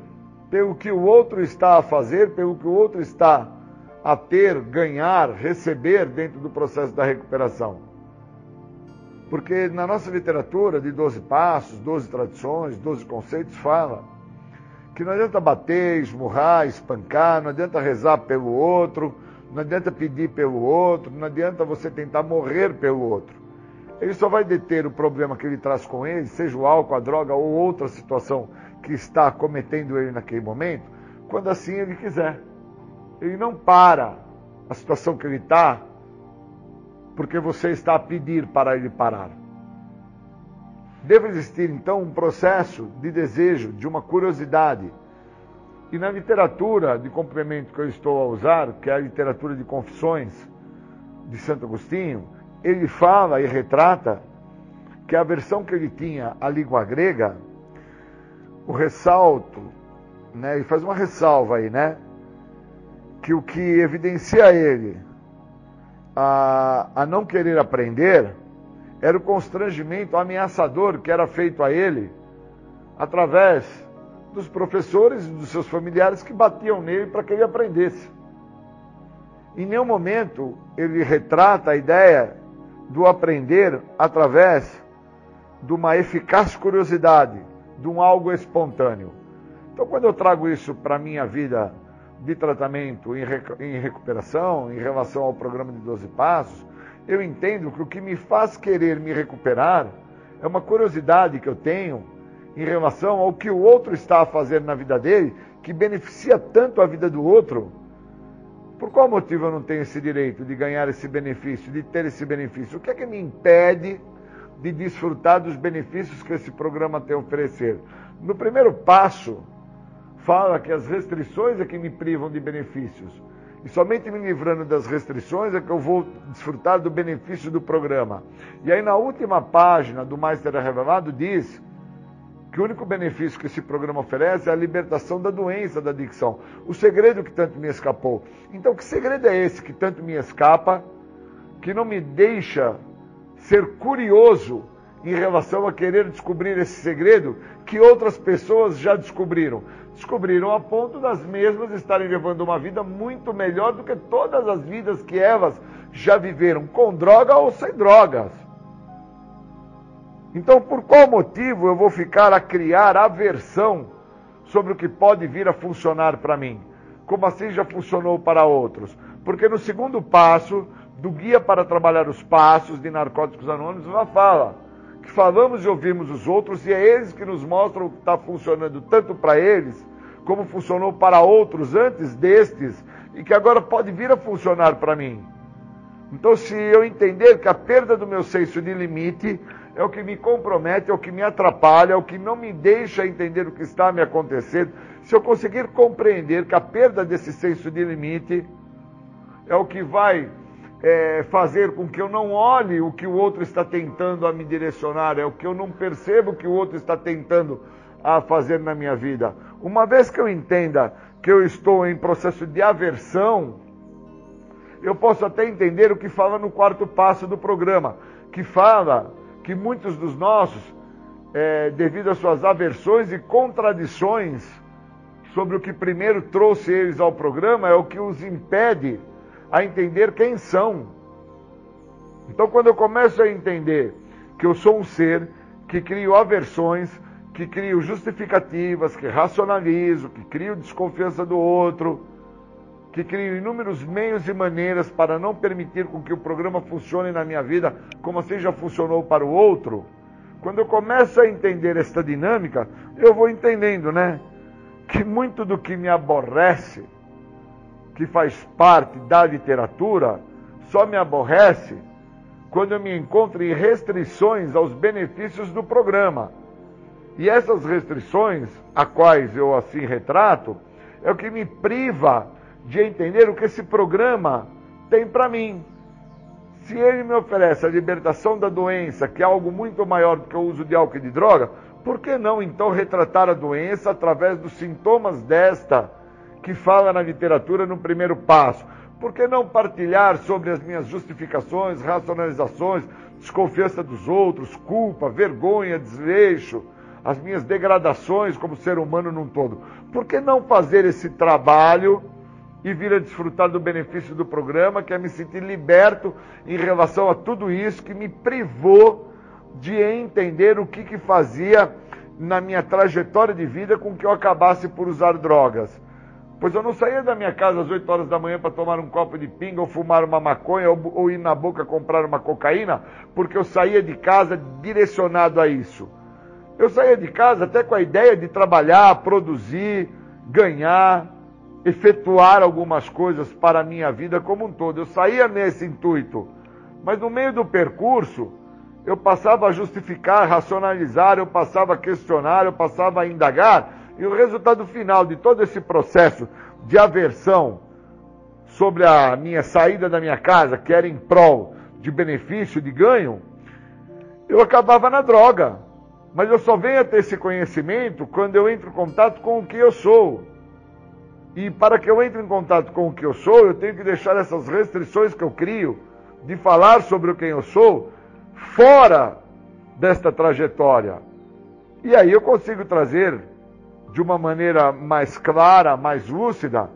pelo que o outro está a fazer, pelo que o outro está a ter, ganhar, receber dentro do processo da recuperação. Porque na nossa literatura de 12 passos, 12 tradições, 12 conceitos, fala que não adianta bater, esmurrar, espancar, não adianta rezar pelo outro, não adianta pedir pelo outro, não adianta você tentar morrer pelo outro. Ele só vai deter o problema que ele traz com ele, seja o álcool, a droga ou outra situação que está cometendo ele naquele momento, quando assim ele quiser. Ele não para a situação que ele está porque você está a pedir para ele parar. Deve existir então um processo de desejo, de uma curiosidade. E na literatura de complemento que eu estou a usar, que é a literatura de confissões de Santo Agostinho, ele fala e retrata que a versão que ele tinha à língua grega, o ressalto, né, ele faz uma ressalva aí, né? Que o que evidencia ele a, a não querer aprender era o constrangimento ameaçador que era feito a ele através dos professores e dos seus familiares que batiam nele para que ele aprendesse. Em nenhum momento ele retrata a ideia do aprender através de uma eficaz curiosidade, de um algo espontâneo. Então, quando eu trago isso para a minha vida de tratamento em recuperação, em relação ao programa de 12 Passos, eu entendo que o que me faz querer me recuperar é uma curiosidade que eu tenho em relação ao que o outro está a fazer na vida dele, que beneficia tanto a vida do outro. Por qual motivo eu não tenho esse direito de ganhar esse benefício, de ter esse benefício? O que é que me impede de desfrutar dos benefícios que esse programa tem a oferecer? No primeiro passo, fala que as restrições é que me privam de benefícios. E somente me livrando das restrições é que eu vou desfrutar do benefício do programa. E aí na última página do Mais Terra Revelado diz que o único benefício que esse programa oferece é a libertação da doença da adicção. O segredo que tanto me escapou. Então que segredo é esse que tanto me escapa, que não me deixa ser curioso em relação a querer descobrir esse segredo que outras pessoas já descobriram. Descobriram a ponto das mesmas estarem levando uma vida muito melhor do que todas as vidas que elas já viveram, com droga ou sem drogas. Então, por qual motivo eu vou ficar a criar aversão sobre o que pode vir a funcionar para mim? Como assim já funcionou para outros? Porque no segundo passo do Guia para Trabalhar os Passos de Narcóticos Anônimos, ela fala que falamos e ouvimos os outros e é eles que nos mostram o que está funcionando tanto para eles como funcionou para outros antes destes e que agora pode vir a funcionar para mim. Então, se eu entender que a perda do meu senso de limite é o que me compromete, é o que me atrapalha, é o que não me deixa entender o que está me acontecendo, se eu conseguir compreender que a perda desse senso de limite é o que vai é, fazer com que eu não olhe o que o outro está tentando a me direcionar, é o que eu não percebo que o outro está tentando a fazer na minha vida. Uma vez que eu entenda que eu estou em processo de aversão, eu posso até entender o que fala no quarto passo do programa, que fala que muitos dos nossos, é, devido às suas aversões e contradições sobre o que primeiro trouxe eles ao programa, é o que os impede a entender quem são. Então, quando eu começo a entender que eu sou um ser que crio aversões, que crio justificativas, que racionalizo, que crio desconfiança do outro, que crio inúmeros meios e maneiras para não permitir com que o programa funcione na minha vida como assim já funcionou para o outro, quando eu começo a entender esta dinâmica, eu vou entendendo, né? Que muito do que me aborrece, que faz parte da literatura, só me aborrece quando eu me encontro em restrições aos benefícios do programa. E essas restrições, a quais eu assim retrato, é o que me priva de entender o que esse programa tem para mim. Se ele me oferece a libertação da doença, que é algo muito maior do que o uso de álcool e de droga, por que não então retratar a doença através dos sintomas desta que fala na literatura no primeiro passo? Por que não partilhar sobre as minhas justificações, racionalizações, desconfiança dos outros, culpa, vergonha, desleixo, as minhas degradações como ser humano num todo? Por que não fazer esse trabalho? e vir a desfrutar do benefício do programa, que é me sentir liberto em relação a tudo isso que me privou de entender o que, que fazia na minha trajetória de vida com que eu acabasse por usar drogas. Pois eu não saía da minha casa às 8 horas da manhã para tomar um copo de pinga ou fumar uma maconha ou, ou ir na boca comprar uma cocaína, porque eu saía de casa direcionado a isso. Eu saía de casa até com a ideia de trabalhar, produzir, ganhar, efetuar algumas coisas para a minha vida como um todo. Eu saía nesse intuito, mas no meio do percurso, eu passava a justificar, racionalizar, eu passava a questionar, eu passava a indagar, e o resultado final de todo esse processo de aversão sobre a minha saída da minha casa, que era em prol de benefício, de ganho, eu acabava na droga. Mas eu só venho a ter esse conhecimento quando eu entro em contato com o que eu sou. E para que eu entre em contato com o que eu sou, eu tenho que deixar essas restrições que eu crio de falar sobre quem eu sou fora desta trajetória. E aí eu consigo trazer de uma maneira mais clara, mais lúcida,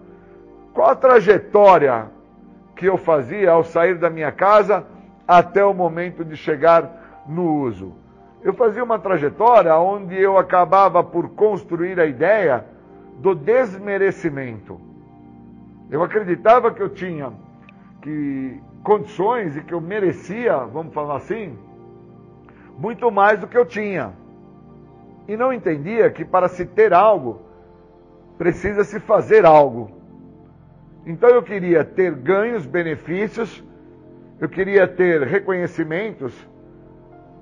qual a trajetória que eu fazia ao sair da minha casa até o momento de chegar no uso. Eu fazia uma trajetória onde eu acabava por construir a ideia do desmerecimento. Eu acreditava que eu tinha que condições e que eu merecia, vamos falar assim, muito mais do que eu tinha. E não entendia que para se ter algo, precisa se fazer algo. Então eu queria ter ganhos, benefícios, eu queria ter reconhecimentos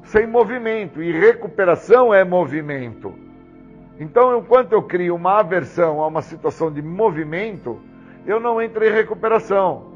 sem movimento, e recuperação é movimento. Então, enquanto eu crio uma aversão a uma situação de movimento, eu não entro em recuperação.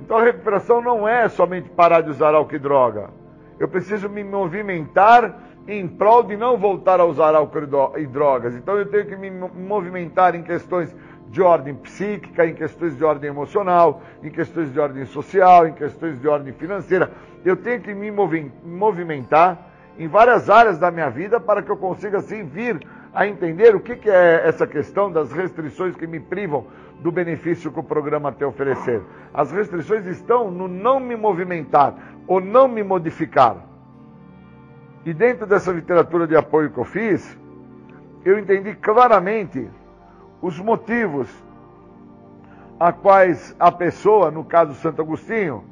Então a recuperação não é somente parar de usar álcool e droga. Eu preciso me movimentar em prol de não voltar a usar álcool e drogas. Então eu tenho que me movimentar em questões de ordem psíquica, em questões de ordem emocional, em questões de ordem social, em questões de ordem financeira. Eu tenho que me movimentar em várias áreas da minha vida para que eu consiga assim vir a entender o que, que é essa questão das restrições que me privam do benefício que o programa tem a oferecer. As restrições estão no não me movimentar ou não me modificar. E dentro dessa literatura de apoio que eu fiz, eu entendi claramente os motivos a quais a pessoa, no caso Santo Agostinho,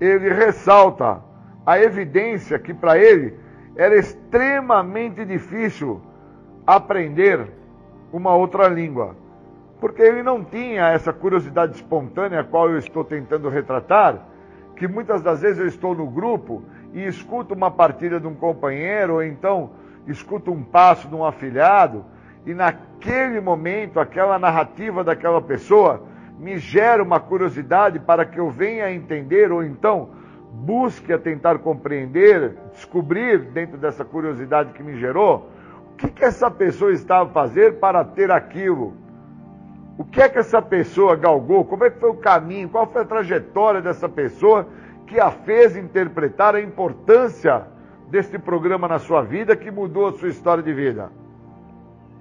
ele ressalta a evidência que para ele era extremamente difícil aprender uma outra língua, porque ele não tinha essa curiosidade espontânea a qual eu estou tentando retratar, que muitas das vezes eu estou no grupo e escuto uma partida de um companheiro, ou então escuto um passo de um afilhado, e naquele momento, aquela narrativa daquela pessoa me gera uma curiosidade para que eu venha a entender, ou então busque a tentar compreender, descobrir dentro dessa curiosidade que me gerou, o que, que essa pessoa estava a fazer para ter aquilo. O que é que essa pessoa galgou? Como é que foi o caminho? Qual foi a trajetória dessa pessoa que a fez interpretar a importância deste programa na sua vida que mudou a sua história de vida?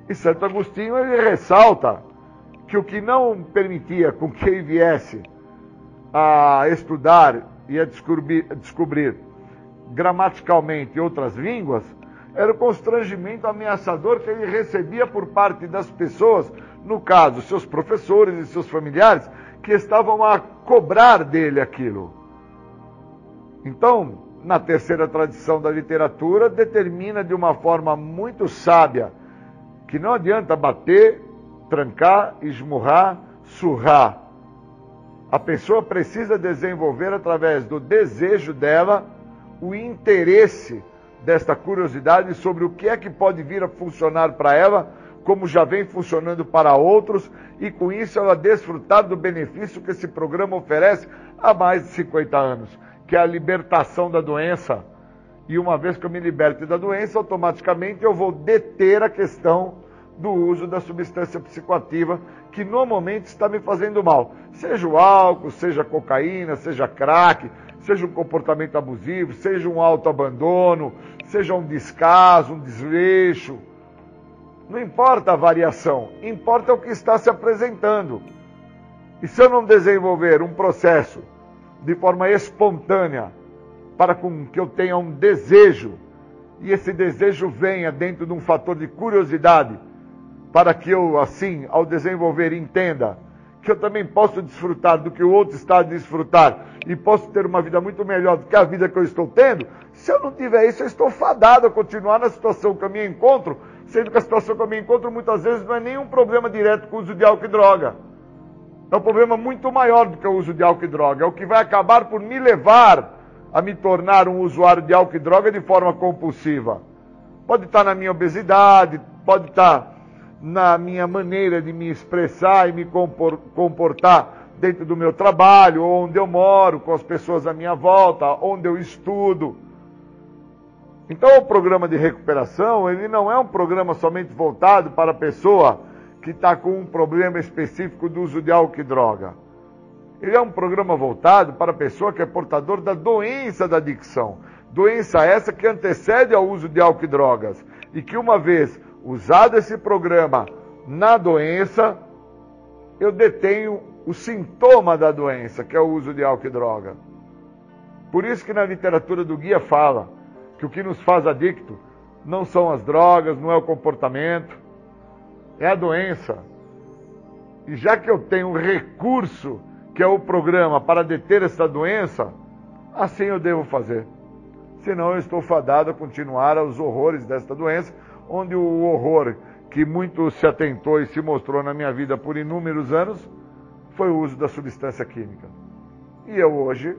E Santo Agostinho ele ressalta que o que não permitia com que ele viesse a estudar e a descobrir, a descobrir gramaticalmente outras línguas era o constrangimento ameaçador que ele recebia por parte das pessoas, no caso, seus professores e seus familiares, que estavam a cobrar dele aquilo. Então, na terceira tradição da literatura, determina de uma forma muito sábia que não adianta bater, trancar, esmurrar, surrar. A pessoa precisa desenvolver através do desejo dela o interesse desta curiosidade sobre o que é que pode vir a funcionar para ela, como já vem funcionando para outros, e com isso ela desfrutar do benefício que esse programa oferece há mais de 50 anos, que é a libertação da doença e uma vez que eu me liberte da doença, automaticamente eu vou deter a questão do uso da substância psicoativa que normalmente está me fazendo mal. Seja o álcool, seja a cocaína, seja crack, seja um comportamento abusivo, seja um autoabandono, seja um descaso, um desleixo. Não importa a variação, importa o que está se apresentando. E se eu não desenvolver um processo de forma espontânea, para com que eu tenha um desejo, e esse desejo venha dentro de um fator de curiosidade, para que eu, assim, ao desenvolver, entenda que eu também posso desfrutar do que o outro está a desfrutar. E posso ter uma vida muito melhor do que a vida que eu estou tendo, se eu não tiver isso, eu estou fadado a continuar na situação que eu me encontro, sendo que a situação que eu me encontro muitas vezes não é nenhum problema direto com o uso de álcool e droga. É um problema muito maior do que o uso de álcool e droga. É o que vai acabar por me levar a me tornar um usuário de álcool e droga de forma compulsiva. Pode estar na minha obesidade, pode estar na minha maneira de me expressar e me comportar dentro do meu trabalho, onde eu moro, com as pessoas à minha volta, onde eu estudo. Então, o programa de recuperação, ele não é um programa somente voltado para a pessoa que está com um problema específico do uso de álcool e droga. Ele é um programa voltado para a pessoa que é portador da doença da adicção. Doença essa que antecede ao uso de álcool e drogas. E que uma vez usado esse programa na doença, eu detenho o sintoma da doença, que é o uso de álcool e droga. Por isso que na literatura do guia fala que o que nos faz adicto não são as drogas, não é o comportamento, é a doença. E já que eu tenho um recurso que é o programa para deter essa doença, assim eu devo fazer. Senão eu estou fadado a continuar aos horrores desta doença, onde o horror que muito se atentou e se mostrou na minha vida por inúmeros anos foi o uso da substância química. E eu hoje,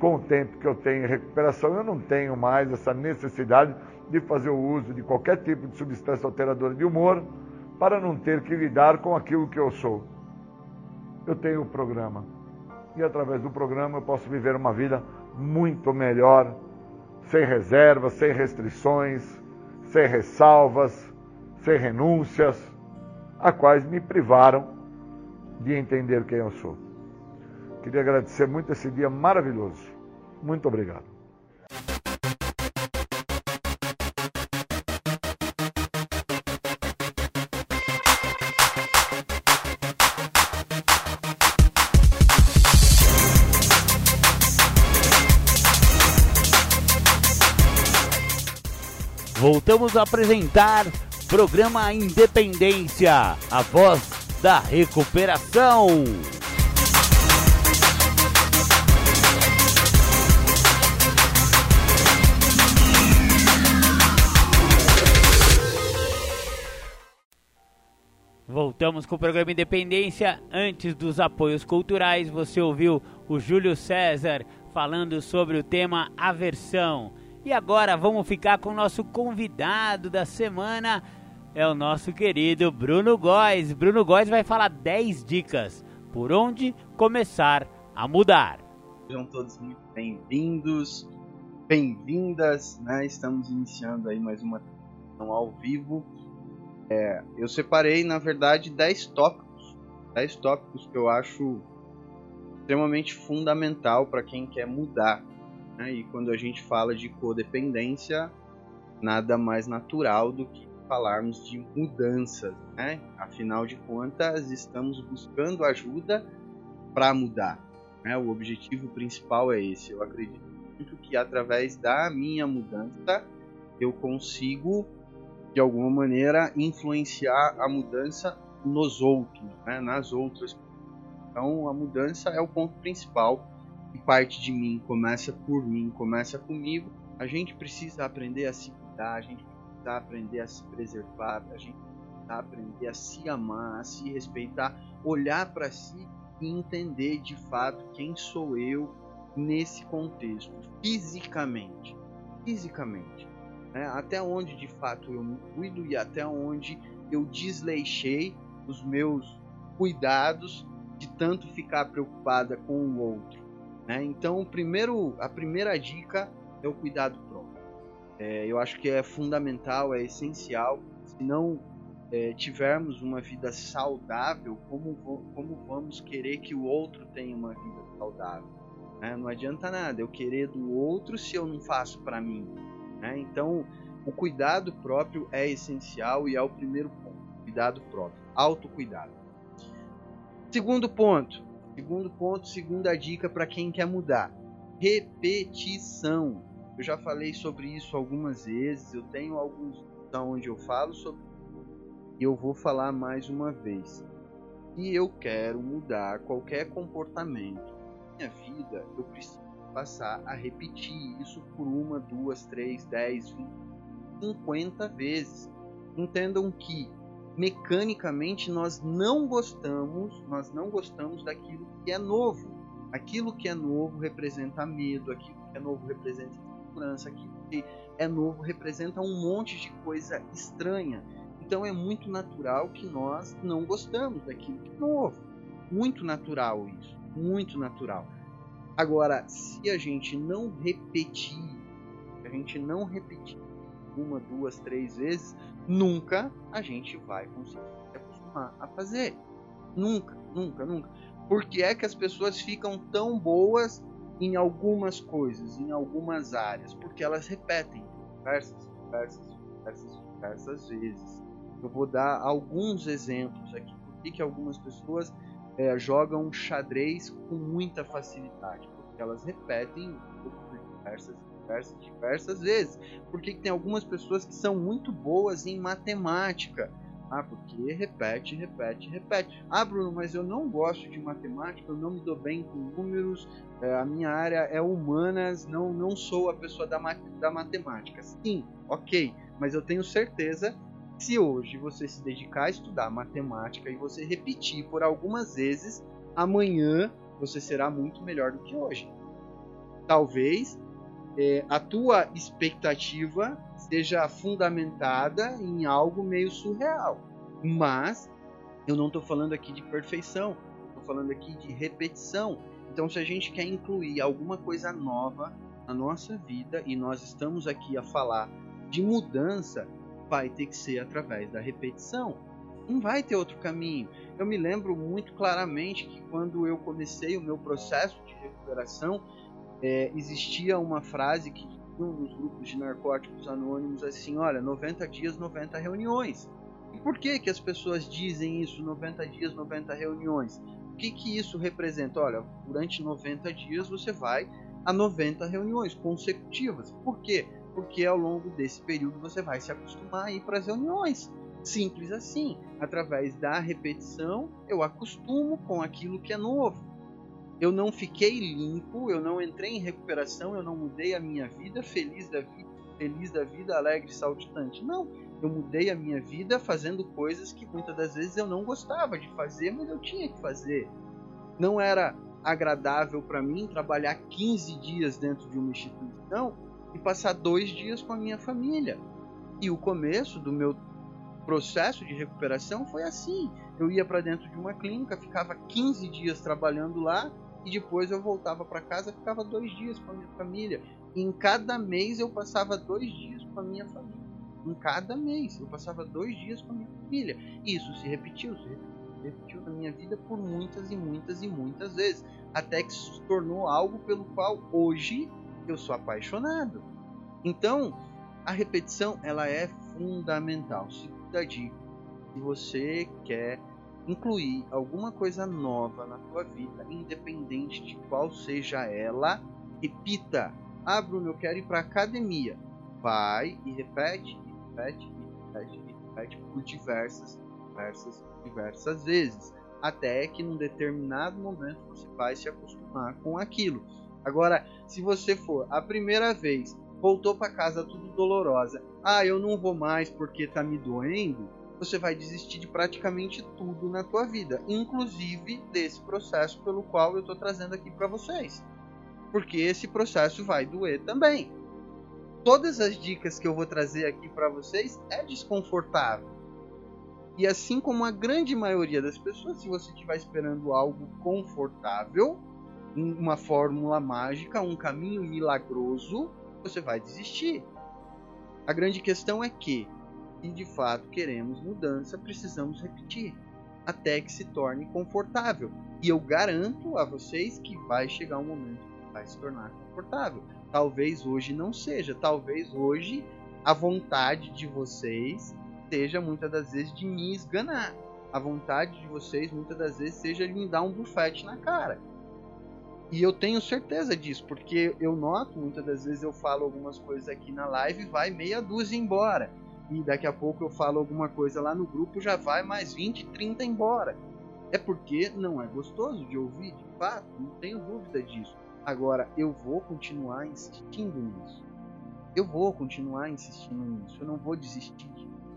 com o tempo que eu tenho em recuperação, eu não tenho mais essa necessidade de fazer o uso de qualquer tipo de substância alteradora de humor para não ter que lidar com aquilo que eu sou. eu tenho o programa. E através do programa eu posso viver uma vida muito melhor, sem reservas, sem restrições, sem ressalvas, sem renúncias, a quais me privaram de entender quem eu sou. Queria agradecer muito esse dia maravilhoso. Muito obrigado. Voltamos a apresentar programa Independência, a voz da recuperação. Voltamos com o programa Independência. Antes dos apoios culturais, você ouviu o Júlio César falando sobre o tema aversão. E agora vamos ficar com o nosso convidado da semana, é o nosso querido Bruno Góes. Bruno Góes vai falar 10 dicas por onde começar a mudar. Sejam todos muito bem-vindos, bem-vindas, né? Estamos iniciando aí mais uma ao vivo. É, eu separei, na verdade, 10 tópicos, 10 tópicos que eu acho extremamente fundamental para quem quer mudar né? E quando a gente fala de codependência, nada mais natural do que falarmos de mudanças. Né? Afinal de contas, estamos buscando ajuda para mudar. Né? O objetivo principal é esse. Eu acredito muito que através da minha mudança eu consigo, de alguma maneira, influenciar a mudança nos outros, né? nas outras. Então, a mudança é o ponto principal que parte de mim começa por mim, começa comigo, a gente precisa aprender a se cuidar, a gente precisa aprender a se preservar, a gente precisa aprender a se amar, a se respeitar, olhar para si e entender de fato quem sou eu nesse contexto, fisicamente. Fisicamente. Né? Até onde de fato eu me cuido e até onde eu desleixei os meus cuidados de tanto ficar preocupada com o outro. Né? Então, primeiro, a primeira dica é o cuidado próprio. É, eu acho que é fundamental, é essencial. Se não é, tivermos uma vida saudável, como, como vamos querer que o outro tenha uma vida saudável? Né? Não adianta nada eu querer do outro se eu não faço para mim. Né? Então, o cuidado próprio é essencial e é o primeiro ponto. Cuidado próprio, autocuidado. Segundo ponto, Segundo ponto, segunda dica para quem quer mudar: repetição. Eu já falei sobre isso algumas vezes, eu tenho alguns onde eu falo sobre e eu vou falar mais uma vez. Se eu quero mudar qualquer comportamento na minha vida, eu preciso passar a repetir isso por uma, duas, três, dez, vinte, cinquenta vezes. Entendam que mecanicamente nós não gostamos, nós não gostamos daquilo que é novo. Aquilo que é novo representa medo, aquilo que é novo representa insegurança, aquilo que é novo representa um monte de coisa estranha. Então é muito natural que nós não gostamos daquilo que é novo. Muito natural isso, muito natural. Agora, se a gente não repetir, a gente não repetir uma, duas, três vezes, nunca a gente vai conseguir se acostumar a fazer. Nunca, nunca, nunca. Por que é que as pessoas ficam tão boas em algumas coisas, em algumas áreas? Porque elas repetem diversas, diversas, diversas, diversas vezes. Eu vou dar alguns exemplos aqui. Por que, que algumas pessoas é, jogam xadrez com muita facilidade? Porque elas repetem diversas diversas, diversas vezes. Por que tem algumas pessoas que são muito boas em matemática? Ah, porque repete, repete, repete. Ah, Bruno, mas eu não gosto de matemática, eu não me dou bem com números, é, a minha área é humanas, não, não sou a pessoa da, da matemática. Sim, ok, mas eu tenho certeza que se hoje você se dedicar a estudar matemática e você repetir por algumas vezes, amanhã você será muito melhor do que hoje. Talvez é, a tua expectativa seja fundamentada em algo meio surreal. Mas eu não estou falando aqui de perfeição, estou falando aqui de repetição. Então, se a gente quer incluir alguma coisa nova na nossa vida e nós estamos aqui a falar de mudança, vai ter que ser através da repetição. Não vai ter outro caminho. Eu me lembro muito claramente que quando eu comecei o meu processo de recuperação, é, existia uma frase que um dos grupos de narcóticos anônimos assim, olha, 90 dias, 90 reuniões. E por que que as pessoas dizem isso, 90 dias, 90 reuniões? O que que isso representa? Olha, durante 90 dias você vai a 90 reuniões consecutivas. Por quê? Porque ao longo desse período você vai se acostumar a ir para as reuniões. Simples assim. Através da repetição, eu acostumo com aquilo que é novo. Eu não fiquei limpo, eu não entrei em recuperação, eu não mudei a minha vida feliz da vida, feliz da vida, alegre, saltitante. Não, eu mudei a minha vida fazendo coisas que muitas das vezes eu não gostava de fazer, mas eu tinha que fazer. Não era agradável para mim trabalhar 15 dias dentro de uma instituição e passar dois dias com a minha família. E o começo do meu processo de recuperação foi assim. Eu ia para dentro de uma clínica, ficava 15 dias trabalhando lá e depois eu voltava para casa, ficava dois dias com a minha família. E em cada mês eu passava dois dias com a minha família. Em cada mês eu passava dois dias com a minha família. Isso se repetiu, se repetiu na minha vida por muitas e muitas e muitas vezes, até que se tornou algo pelo qual hoje eu sou apaixonado. Então, a repetição ela é fundamental. Segunda dica: se você quer incluir alguma coisa nova na tua vida, independente de qual seja ela, repita. Ah, Bruno, eu quero ir para academia. Vai e repete, e repete, e repete, e repete por diversas, diversas diversas vezes, até que num determinado momento você vai se acostumar com aquilo. Agora, se você for a primeira vez, voltou para casa tudo dolorosa, ah, eu não vou mais porque tá me doendo, você vai desistir de praticamente tudo na tua vida, inclusive desse processo pelo qual eu estou trazendo aqui para vocês. Porque esse processo vai doer também. Todas as dicas que eu vou trazer aqui para vocês é desconfortável. E assim como a grande maioria das pessoas, se você estiver esperando algo confortável, uma fórmula mágica, um caminho milagroso, você vai desistir. A grande questão é que, se de fato queremos mudança, precisamos repetir até que se torne confortável. E eu garanto a vocês que vai chegar um momento que vai se tornar confortável. Talvez hoje não seja, talvez hoje a vontade de vocês seja muitas das vezes de me esganar. A vontade de vocês muitas das vezes seja de me dar um bufete na cara. E eu tenho certeza disso, porque eu noto muitas das vezes eu falo algumas coisas aqui na live e vai meia dúzia embora. E daqui a pouco eu falo alguma coisa lá no grupo já vai mais 20, 30 embora. É porque não é gostoso de ouvir, de fato, não tenho dúvida disso. Agora, eu vou continuar insistindo nisso. Eu vou continuar insistindo nisso. Eu não vou desistir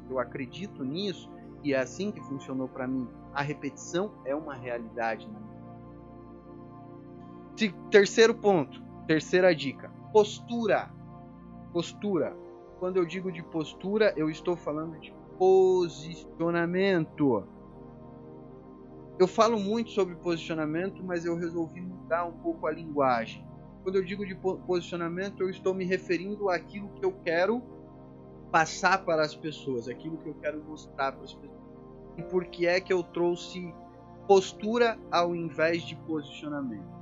eu acredito nisso e é assim que funcionou para mim. A repetição é uma realidade. Né? Terceiro ponto, terceira dica: postura. Postura. Quando eu digo de postura, eu estou falando de posicionamento. Eu falo muito sobre posicionamento, mas eu resolvi mudar um pouco a linguagem. Quando eu digo de posicionamento, eu estou me referindo àquilo que eu quero passar para as pessoas, aquilo que eu quero mostrar para as pessoas. E por que é que eu trouxe postura ao invés de posicionamento?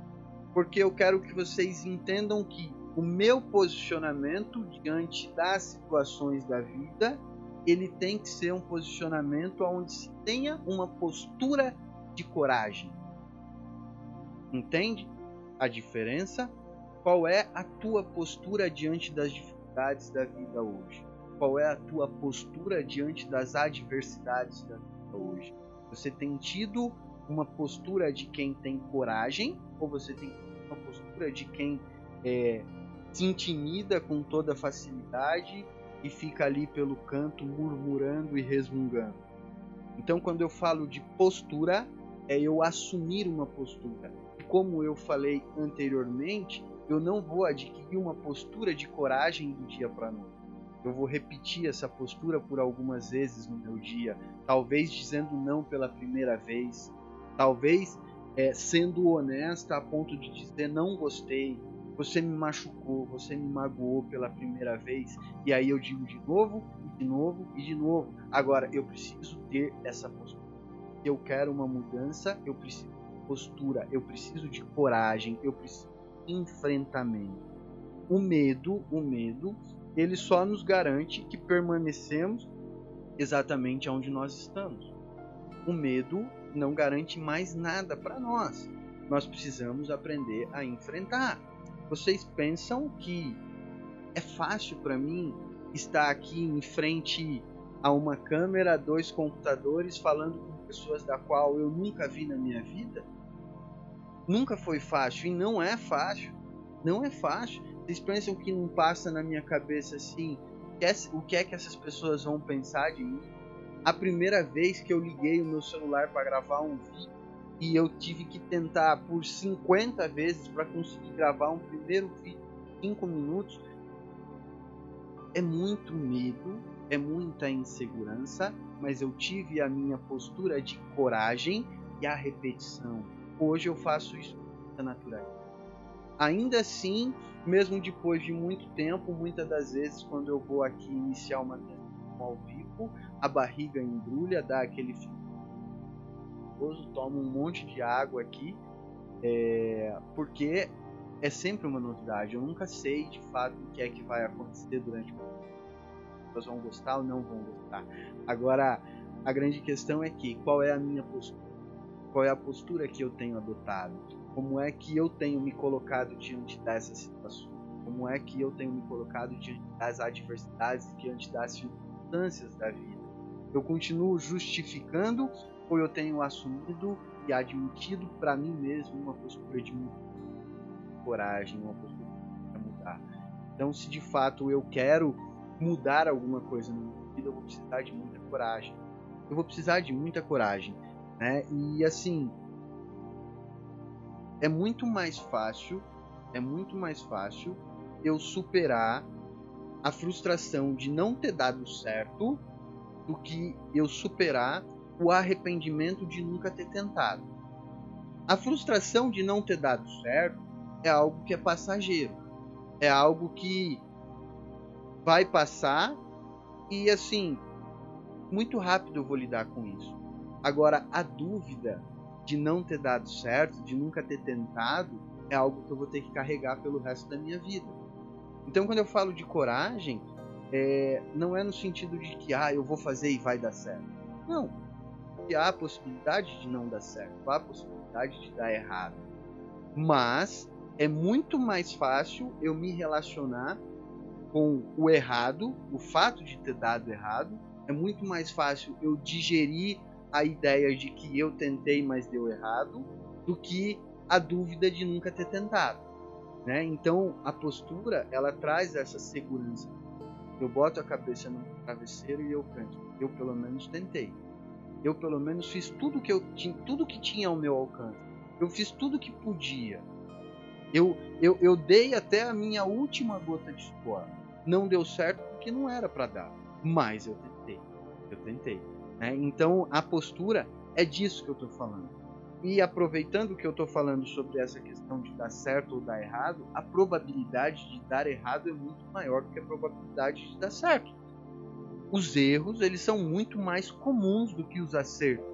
Porque eu quero que vocês entendam que o meu posicionamento diante das situações da vida, ele tem que ser um posicionamento onde se tenha uma postura de coragem. Entende a diferença? Qual é a tua postura diante das dificuldades da vida hoje? Qual é a tua postura diante das adversidades da vida hoje? Você tem tido uma postura de quem tem coragem ou você tem uma postura de quem é, se intimida com toda facilidade e fica ali pelo canto murmurando e resmungando? Então, quando eu falo de postura, é eu assumir uma postura. Como eu falei anteriormente, eu não vou adquirir uma postura de coragem do dia para noite eu vou repetir essa postura por algumas vezes no meu dia, talvez dizendo não pela primeira vez, talvez é, sendo honesta a ponto de dizer não gostei, você me machucou, você me magoou pela primeira vez, e aí eu digo de novo, e de novo e de novo. Agora, eu preciso ter essa postura. Eu quero uma mudança, eu preciso de postura, eu preciso de coragem, eu preciso de enfrentamento. O medo, o medo, ele só nos garante que permanecemos exatamente onde nós estamos. O medo não garante mais nada para nós. Nós precisamos aprender a enfrentar. Vocês pensam que é fácil para mim estar aqui em frente a uma câmera, dois computadores, falando com pessoas da qual eu nunca vi na minha vida? Nunca foi fácil e não é fácil. Não é fácil. Vocês pensam que não passa na minha cabeça assim? O que é que essas pessoas vão pensar de mim? A primeira vez que eu liguei o meu celular para gravar um vídeo, e eu tive que tentar por 50 vezes para conseguir gravar um primeiro vídeo de 5 minutos. É muito medo, é muita insegurança, mas eu tive a minha postura de coragem e a repetição. Hoje eu faço isso com natural. Ainda assim, mesmo depois de muito tempo, muitas das vezes quando eu vou aqui iniciar uma ao vivo, a barriga embrulha, dá aquele nervoso, tomo um monte de água aqui, é, porque é sempre uma novidade. Eu nunca sei de fato o que é que vai acontecer durante o pessoas vão gostar ou não vão gostar. Agora, a grande questão é que qual é a minha postura? Qual é a postura que eu tenho adotado? Como é que eu tenho me colocado diante dessas situações? Como é que eu tenho me colocado diante das adversidades, diante das circunstâncias da vida? Eu continuo justificando ou eu tenho assumido e admitido para mim mesmo uma postura de coragem, uma postura de mudar. Então, se de fato eu quero mudar alguma coisa na minha vida, eu vou precisar de muita coragem. Eu vou precisar de muita coragem, né? E assim, é muito mais fácil, é muito mais fácil eu superar a frustração de não ter dado certo do que eu superar o arrependimento de nunca ter tentado. A frustração de não ter dado certo é algo que é passageiro. É algo que vai passar e assim, muito rápido eu vou lidar com isso. Agora, a dúvida de não ter dado certo, de nunca ter tentado, é algo que eu vou ter que carregar pelo resto da minha vida. Então, quando eu falo de coragem, é, não é no sentido de que ah, eu vou fazer e vai dar certo. Não, que há a possibilidade de não dar certo, há a possibilidade de dar errado. Mas é muito mais fácil eu me relacionar com o errado, o fato de ter dado errado, é muito mais fácil eu digerir a ideia de que eu tentei, mas deu errado, do que a dúvida de nunca ter tentado. Né? Então a postura ela traz essa segurança. Eu boto a cabeça no travesseiro e eu canto. Eu pelo menos tentei eu pelo menos fiz tudo que eu tinha, tudo que tinha ao meu alcance. Eu fiz tudo que podia. Eu, eu, eu dei até a minha última gota de suor. Não deu certo porque não era para dar, mas eu tentei. Eu tentei. Né? Então a postura é disso que eu estou falando. E aproveitando que eu estou falando sobre essa questão de dar certo ou dar errado, a probabilidade de dar errado é muito maior do que a probabilidade de dar certo os erros eles são muito mais comuns do que os acertos.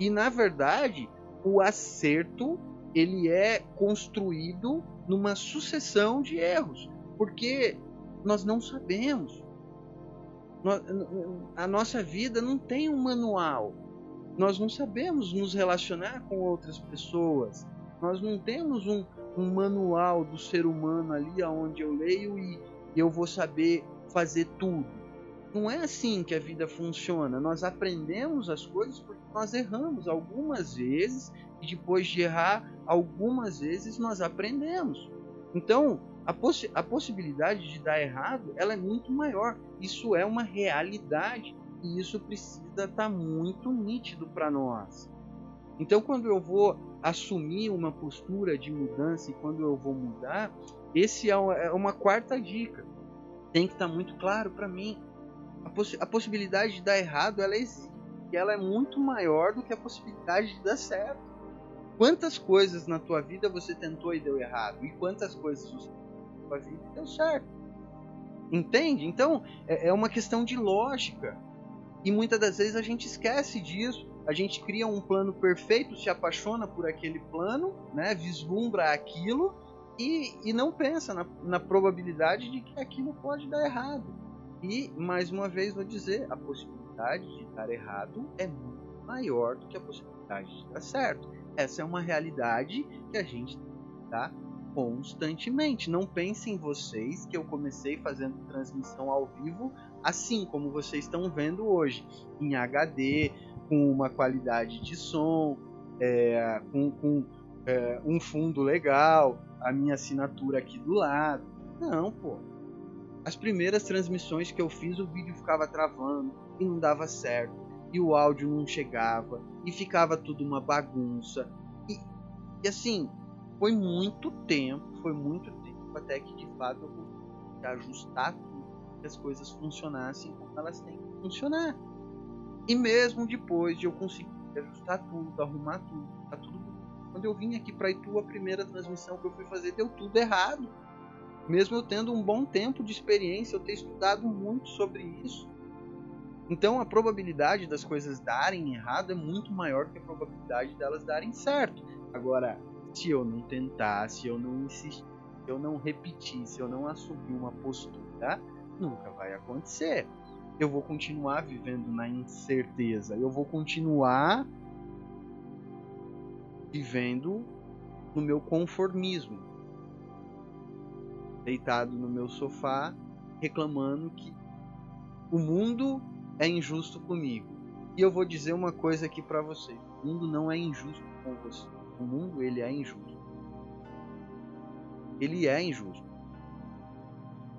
E na verdade, o acerto ele é construído numa sucessão de erros, porque nós não sabemos. A nossa vida não tem um manual. Nós não sabemos nos relacionar com outras pessoas. Nós não temos um, um manual do ser humano ali onde eu leio e eu vou saber fazer tudo não é assim que a vida funciona. Nós aprendemos as coisas porque nós erramos algumas vezes e depois de errar algumas vezes nós aprendemos. Então, a, possi a possibilidade de dar errado ela é muito maior. Isso é uma realidade e isso precisa estar tá muito nítido para nós. Então, quando eu vou assumir uma postura de mudança e quando eu vou mudar, esse é uma, é uma quarta dica. Tem que estar tá muito claro para mim a, a possibilidade de dar errado ela existe. E ela é muito maior do que a possibilidade de dar certo. Quantas coisas na tua vida você tentou e deu errado? E quantas coisas você na tua vida deu certo? Entende? Então, é, é uma questão de lógica. E muitas das vezes a gente esquece disso. A gente cria um plano perfeito, se apaixona por aquele plano, né? vislumbra aquilo e, e não pensa na, na probabilidade de que aquilo pode dar errado. E, mais uma vez, vou dizer: a possibilidade de dar errado é muito maior do que a possibilidade de dar certo. Essa é uma realidade que a gente está constantemente. Não pensem vocês que eu comecei fazendo transmissão ao vivo assim como vocês estão vendo hoje, em HD, com uma qualidade de som, é, com, com é, um fundo legal, a minha assinatura aqui do lado. Não, pô. As primeiras transmissões que eu fiz, o vídeo ficava travando e não dava certo, e o áudio não chegava, e ficava tudo uma bagunça. E, e assim, foi muito tempo, foi muito tempo até que de fato eu consegui ajustar tudo, que as coisas funcionassem como elas têm que funcionar. E mesmo depois de eu conseguir ajustar tudo, arrumar tudo, tá tudo quando eu vim aqui para Itu, a primeira transmissão que eu fui fazer deu tudo errado. Mesmo eu tendo um bom tempo de experiência, eu ter estudado muito sobre isso. Então a probabilidade das coisas darem errado é muito maior que a probabilidade delas darem certo. Agora, se eu não tentar, se eu não insistir, se eu não repetir, se eu não assumir uma postura, nunca vai acontecer. Eu vou continuar vivendo na incerteza, eu vou continuar vivendo no meu conformismo, deitado no meu sofá, reclamando que o mundo é injusto comigo. E eu vou dizer uma coisa aqui para você: o mundo não é injusto com você. O mundo ele é injusto. Ele é injusto.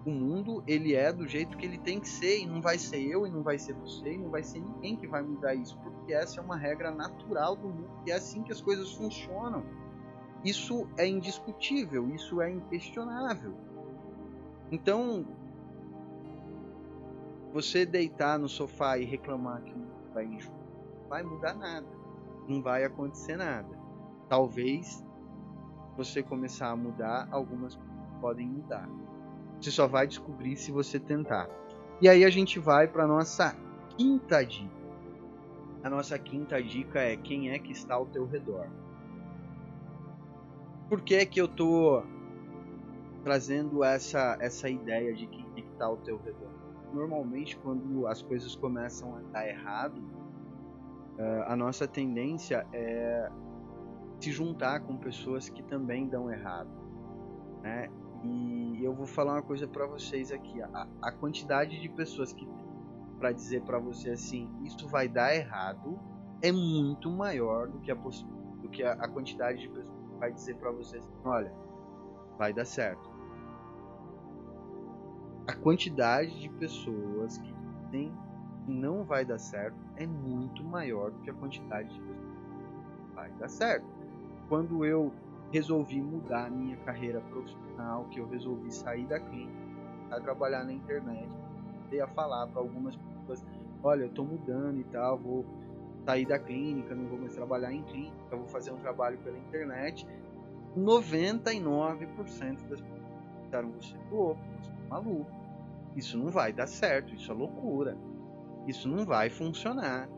O mundo ele é do jeito que ele tem que ser e não vai ser eu e não vai ser você e não vai ser ninguém que vai mudar isso, porque essa é uma regra natural do mundo e é assim que as coisas funcionam. Isso é indiscutível, isso é inquestionável. Então, você deitar no sofá e reclamar que vai vai mudar nada, não vai acontecer nada. Talvez você começar a mudar, algumas podem mudar. Você só vai descobrir se você tentar. E aí a gente vai para nossa quinta dica. A nossa quinta dica é quem é que está ao teu redor. Por que é que eu tô trazendo essa essa ideia de é que está ao teu redor? Normalmente quando as coisas começam a dar errado, eh, a nossa tendência é se juntar com pessoas que também dão errado, né? E eu vou falar uma coisa para vocês aqui. A, a, quantidade de pessoas que para dizer para você assim, isso vai dar errado, é muito maior do que a, do que a, a quantidade de pessoas que vai dizer para você assim, olha, vai dar certo. A quantidade de pessoas que tem não vai dar certo é muito maior do que a quantidade de pessoas que vai dar certo. Quando eu resolvi mudar a minha carreira profissional, que eu resolvi sair da clínica, a trabalhar na internet, e a falar para algumas pessoas, olha, eu estou mudando e tal, vou sair da clínica, não vou mais trabalhar em clínica, vou fazer um trabalho pela internet. 99% das pessoas disseram você é louco, você maluco. Isso não vai dar certo, isso é loucura. Isso não vai funcionar.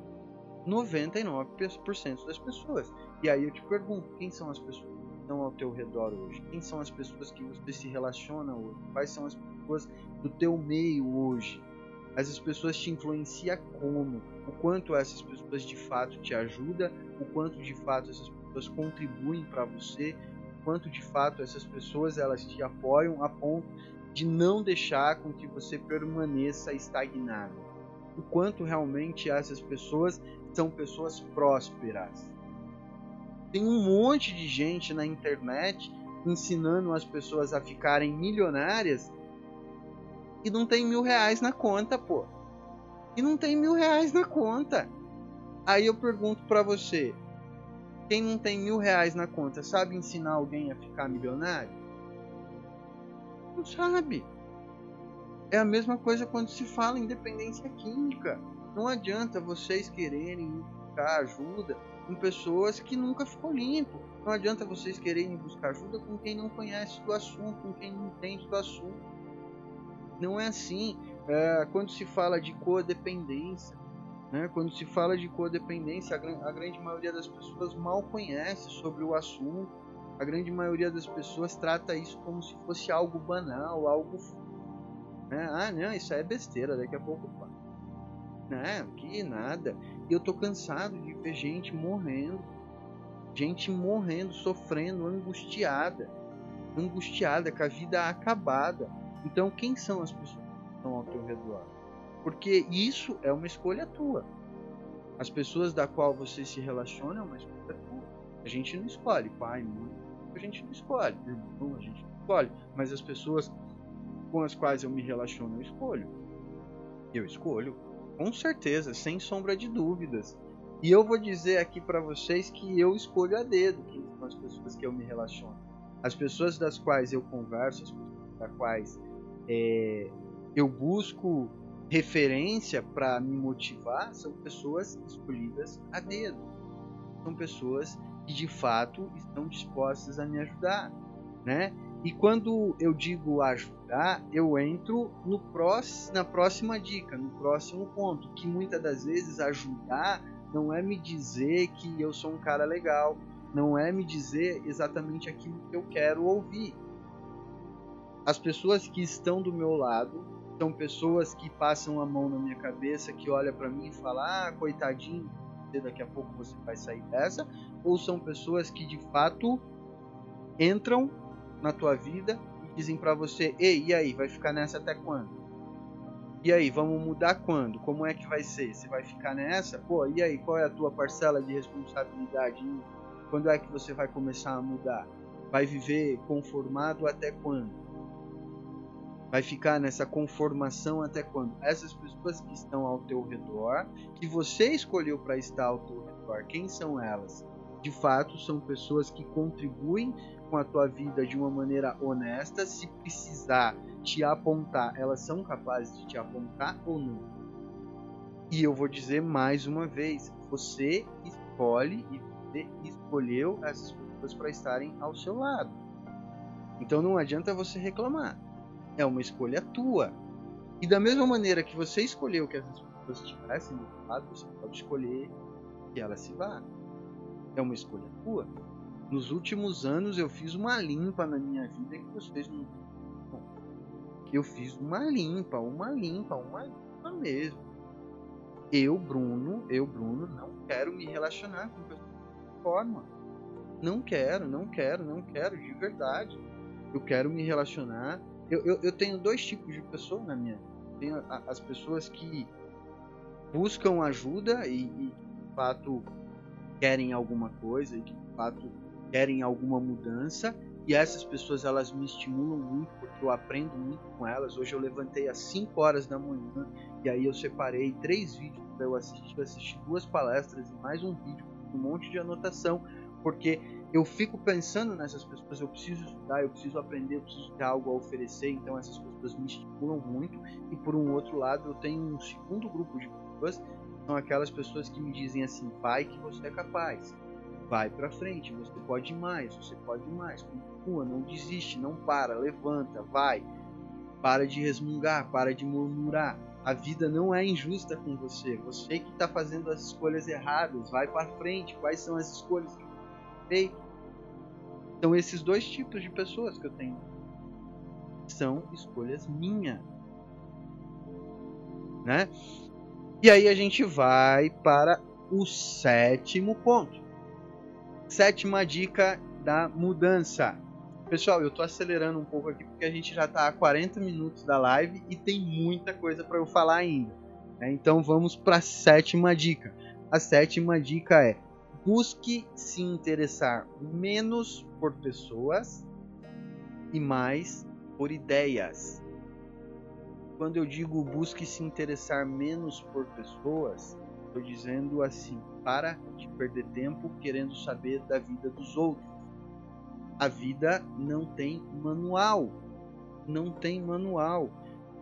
99% das pessoas. E aí eu te pergunto, quem são as pessoas estão ao teu redor hoje? Quem são as pessoas que você se relaciona hoje? Quais são as pessoas do teu meio hoje? Essas pessoas te influenciam como? O quanto essas pessoas de fato te ajudam? O quanto de fato essas pessoas contribuem para você? O quanto de fato essas pessoas elas te apoiam a ponto de não deixar com que você permaneça estagnado? O quanto realmente essas pessoas são pessoas prósperas? Tem um monte de gente na internet ensinando as pessoas a ficarem milionárias e não tem mil reais na conta, pô. E não tem mil reais na conta. Aí eu pergunto para você: quem não tem mil reais na conta sabe ensinar alguém a ficar milionário? Não sabe. É a mesma coisa quando se fala em dependência química. Não adianta vocês quererem buscar ajuda com pessoas que nunca ficou limpo. Não adianta vocês quererem buscar ajuda com quem não conhece do assunto, com quem não entende do assunto. Não é assim. É, quando se fala de codependência, né, quando se fala de codependência, a, a grande maioria das pessoas mal conhece sobre o assunto. A grande maioria das pessoas trata isso como se fosse algo banal, algo. Né? Ah, não, isso é besteira, daqui a pouco. Né? Que nada. E eu tô cansado de ver gente morrendo gente morrendo, sofrendo, angustiada, angustiada, com a vida acabada. Então, quem são as pessoas que estão ao teu redor? Porque isso é uma escolha tua. As pessoas da qual você se relaciona é uma escolha tua. A gente não escolhe pai, mãe, a gente não escolhe, irmão, a gente não escolhe. Mas as pessoas com as quais eu me relaciono, eu escolho. Eu escolho, com certeza, sem sombra de dúvidas. E eu vou dizer aqui para vocês que eu escolho a dedo com as pessoas que eu me relaciono. As pessoas das quais eu converso, as pessoas das quais é, eu busco referência para me motivar, são pessoas escolhidas a dedo. São pessoas que de fato estão dispostas a me ajudar, né? E quando eu digo ajudar, eu entro no próximo, na próxima dica, no próximo ponto, que muitas das vezes ajudar não é me dizer que eu sou um cara legal, não é me dizer exatamente aquilo que eu quero ouvir. As pessoas que estão do meu lado são pessoas que passam a mão na minha cabeça, que olha para mim e fala: "Ah, coitadinho, daqui a pouco você vai sair dessa", ou são pessoas que de fato entram na tua vida e dizem para você: "Ei, e aí, vai ficar nessa até quando?" E aí, vamos mudar quando? Como é que vai ser? Você vai ficar nessa? Pô, e aí, qual é a tua parcela de responsabilidade? Quando é que você vai começar a mudar? Vai viver conformado até quando? Vai ficar nessa conformação até quando? Essas pessoas que estão ao teu redor, que você escolheu para estar ao teu redor, quem são elas? De fato, são pessoas que contribuem com a tua vida de uma maneira honesta, se precisar te apontar, elas são capazes de te apontar ou não? E eu vou dizer mais uma vez, você escolhe e você escolheu essas pessoas para estarem ao seu lado. Então não adianta você reclamar. É uma escolha tua. E da mesma maneira que você escolheu que essas pessoas estivessem do seu lado, você pode escolher que elas se vá. É uma escolha tua. Nos últimos anos eu fiz uma limpa na minha vida que vocês não eu fiz uma limpa, uma limpa, uma limpa mesmo. Eu, Bruno, eu, Bruno, não quero me relacionar com pessoas dessa forma. Não quero, não quero, não quero, de verdade. Eu quero me relacionar. Eu, eu, eu tenho dois tipos de pessoas na minha vida. Tenho as pessoas que buscam ajuda e, e de fato querem alguma coisa e que de fato querem alguma mudança e essas pessoas elas me estimulam muito porque eu aprendo muito com elas. Hoje eu levantei às 5 horas da manhã e aí eu separei três vídeos para eu assistir, assisti duas palestras e mais um vídeo com um monte de anotação, porque eu fico pensando nessas pessoas, eu preciso estudar, eu preciso aprender, eu preciso ter algo a oferecer, então essas pessoas me estimulam muito. E por um outro lado, eu tenho um segundo grupo de pessoas, são aquelas pessoas que me dizem assim: "Pai, que você é capaz" vai para frente, você pode mais, você pode mais, continua, não desiste, não para, levanta, vai. Para de resmungar, para de murmurar. A vida não é injusta com você. Você que está fazendo as escolhas erradas, vai para frente. Quais são as escolhas que você? São esses dois tipos de pessoas que eu tenho. São escolhas minhas. Né? E aí a gente vai para o sétimo ponto. Sétima dica da mudança. Pessoal, eu tô acelerando um pouco aqui porque a gente já tá a 40 minutos da live e tem muita coisa para eu falar ainda. Né? Então vamos para a sétima dica. A sétima dica é: busque se interessar menos por pessoas e mais por ideias. Quando eu digo busque se interessar menos por pessoas, estou dizendo assim: para de perder tempo querendo saber da vida dos outros. A vida não tem manual. Não tem manual.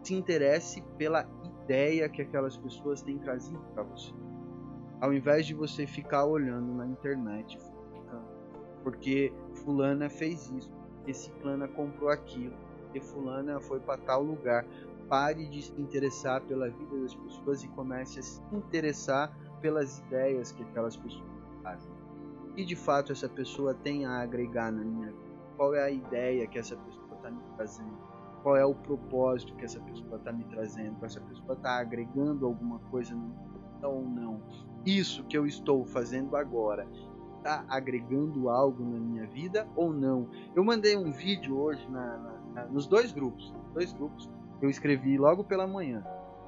Se interesse pela ideia que aquelas pessoas têm trazido para você. Ao invés de você ficar olhando na internet, porque fulana fez isso, porque ciclana comprou aquilo, porque fulana foi para tal lugar. Pare de se interessar pela vida das pessoas e comece a se interessar pelas ideias que aquelas pessoas fazem. E de fato essa pessoa tem a agregar na minha vida? Qual é a ideia que essa pessoa está me trazendo? Qual é o propósito que essa pessoa está me trazendo? Essa pessoa está agregando alguma coisa no ou não? Isso que eu estou fazendo agora está agregando algo na minha vida ou não? Eu mandei um vídeo hoje na, na, na, nos dois grupos, dois grupos. Eu escrevi logo pela manhã.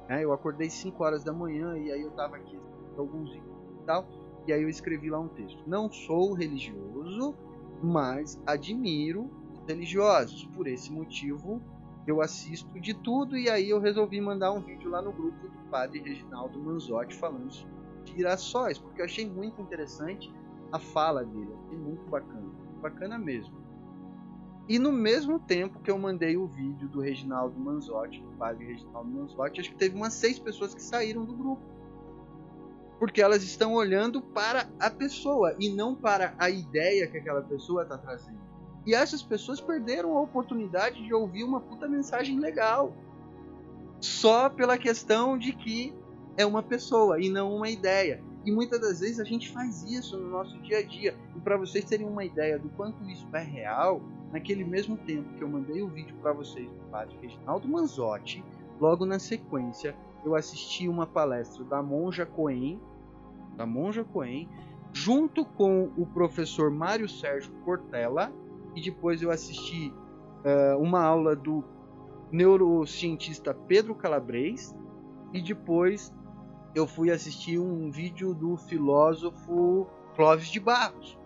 Né? Eu acordei 5 horas da manhã e aí eu estava aqui alguns e tal. E aí eu escrevi lá um texto. Não sou religioso, mas admiro os religiosos. Por esse motivo, eu assisto de tudo e aí eu resolvi mandar um vídeo lá no grupo do padre Reginaldo Manzotti falando sobre girassóis, porque eu achei muito interessante a fala dele, achei muito bacana, bacana mesmo. E no mesmo tempo que eu mandei o vídeo do Reginaldo Manzotti, do padre Reginaldo Manzotti, acho que teve umas seis pessoas que saíram do grupo. Porque elas estão olhando para a pessoa e não para a ideia que aquela pessoa está trazendo. E essas pessoas perderam a oportunidade de ouvir uma puta mensagem legal. Só pela questão de que é uma pessoa e não uma ideia. E muitas das vezes a gente faz isso no nosso dia a dia. E para vocês terem uma ideia do quanto isso é real, naquele mesmo tempo que eu mandei o vídeo para vocês do padre Reginaldo Manzotti, logo na sequência eu assisti uma palestra da Monja Coen, da Monja Coen, junto com o professor Mário Sérgio Cortella, e depois eu assisti uh, uma aula do neurocientista Pedro Calabres e depois eu fui assistir um vídeo do filósofo Clóvis de Barros.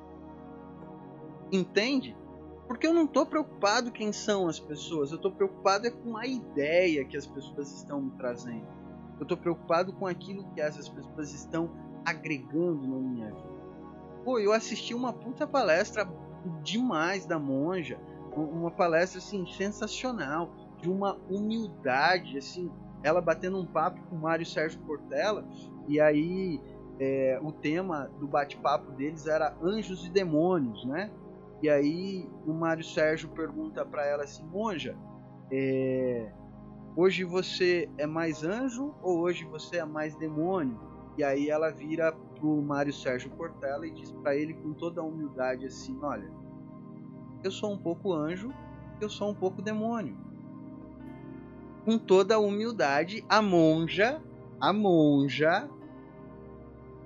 Entende? Porque eu não estou preocupado quem são as pessoas, eu estou preocupado é com a ideia que as pessoas estão me trazendo. Eu estou preocupado com aquilo que essas pessoas estão agregando na minha vida. Pô, eu assisti uma puta palestra demais da monja, uma palestra assim sensacional, de uma humildade, assim, ela batendo um papo com o Mário Sérgio Portela, e aí é, o tema do bate-papo deles era anjos e demônios, né? E aí o Mário Sérgio pergunta para ela assim, monja, é, hoje você é mais anjo ou hoje você é mais demônio? E aí ela vira pro Mário Sérgio Portela e diz para ele com toda a humildade assim: Olha, eu sou um pouco anjo, eu sou um pouco demônio. Com toda a humildade, a monja, a monja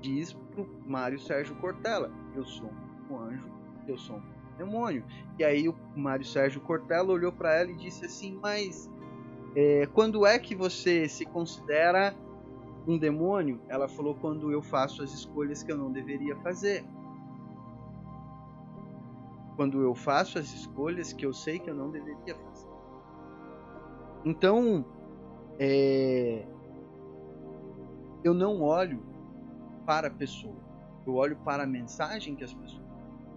diz pro Mário Sérgio Cortella: Eu sou um anjo, eu sou um demônio. E aí o Mário Sérgio Cortella olhou para ela e disse assim: Mas é, quando é que você se considera um demônio, ela falou quando eu faço as escolhas que eu não deveria fazer. Quando eu faço as escolhas que eu sei que eu não deveria fazer. Então, é... eu não olho para a pessoa, eu olho para a mensagem que as pessoas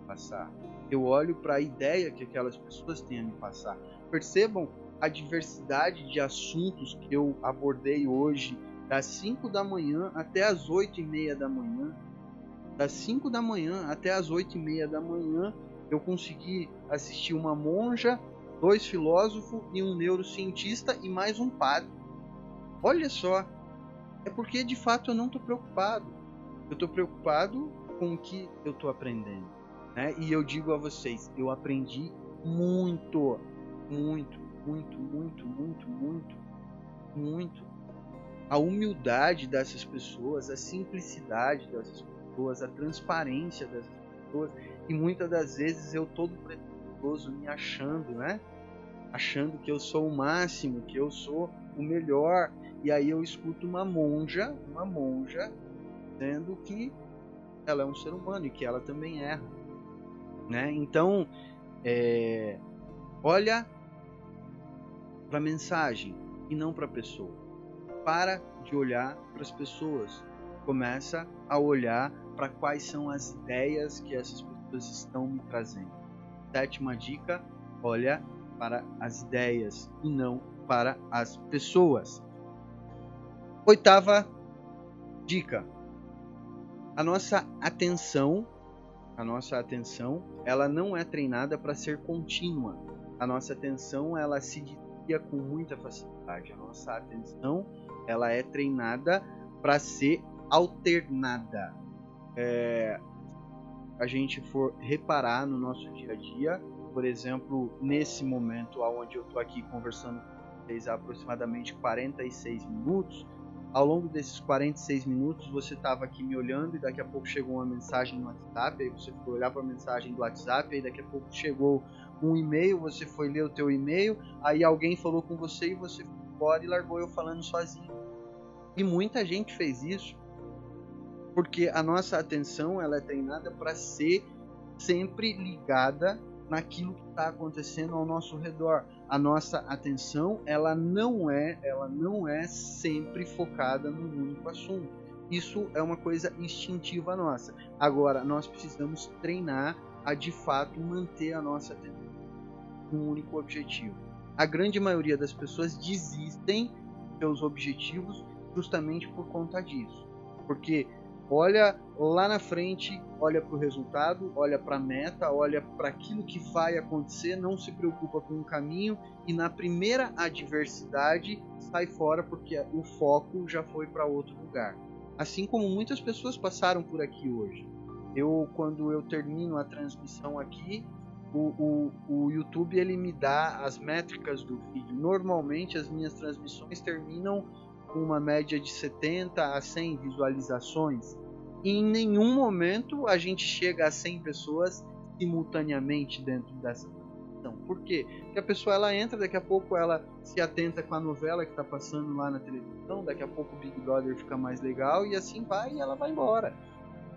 passar. Eu olho para a ideia que aquelas pessoas têm a me passar. Percebam a diversidade de assuntos que eu abordei hoje das 5 da manhã até as 8 e meia da manhã. Das 5 da manhã até as 8 e meia da manhã, eu consegui assistir uma monja, dois filósofos e um neurocientista e mais um padre. Olha só, é porque de fato eu não estou preocupado. Eu estou preocupado com o que eu estou aprendendo. Né? E eu digo a vocês, eu aprendi muito, muito, muito, muito, muito, muito, muito a humildade dessas pessoas, a simplicidade dessas pessoas, a transparência dessas pessoas. E muitas das vezes eu todo pretensioso me achando, né? Achando que eu sou o máximo, que eu sou o melhor. E aí eu escuto uma monja, uma monja, dizendo que ela é um ser humano e que ela também erra. Né? Então, é, olha para a mensagem e não para a pessoa para de olhar para as pessoas, começa a olhar para quais são as ideias que essas pessoas estão me trazendo. Sétima dica: olha para as ideias e não para as pessoas. Oitava dica: a nossa atenção A nossa atenção, ela não é treinada para ser contínua. A nossa atenção, ela se desvia com muita facilidade. A nossa atenção, ela é treinada para ser alternada. É, a gente for reparar no nosso dia a dia, por exemplo, nesse momento onde eu estou aqui conversando com vocês há aproximadamente 46 minutos, ao longo desses 46 minutos você estava aqui me olhando e daqui a pouco chegou uma mensagem no WhatsApp, aí você foi olhar para a mensagem do WhatsApp, aí daqui a pouco chegou um e-mail, você foi ler o teu e-mail, aí alguém falou com você e você foi embora e largou eu falando sozinho. E muita gente fez isso porque a nossa atenção ela é treinada para ser sempre ligada naquilo que está acontecendo ao nosso redor. A nossa atenção ela não é, ela não é sempre focada num único assunto. Isso é uma coisa instintiva nossa. Agora nós precisamos treinar a de fato manter a nossa atenção com um único objetivo. A grande maioria das pessoas desistem dos seus objetivos justamente por conta disso. Porque olha lá na frente, olha para o resultado, olha para a meta, olha para aquilo que vai acontecer, não se preocupa com o caminho e na primeira adversidade sai fora porque o foco já foi para outro lugar. Assim como muitas pessoas passaram por aqui hoje. Eu, quando eu termino a transmissão aqui, o, o, o YouTube ele me dá as métricas do vídeo. Normalmente as minhas transmissões terminam com uma média de 70 a 100 visualizações. E em nenhum momento a gente chega a 100 pessoas simultaneamente dentro dessa transmissão. Por quê? Porque a pessoa ela entra, daqui a pouco ela se atenta com a novela que está passando lá na televisão, daqui a pouco o Big Brother fica mais legal e assim vai e ela vai embora.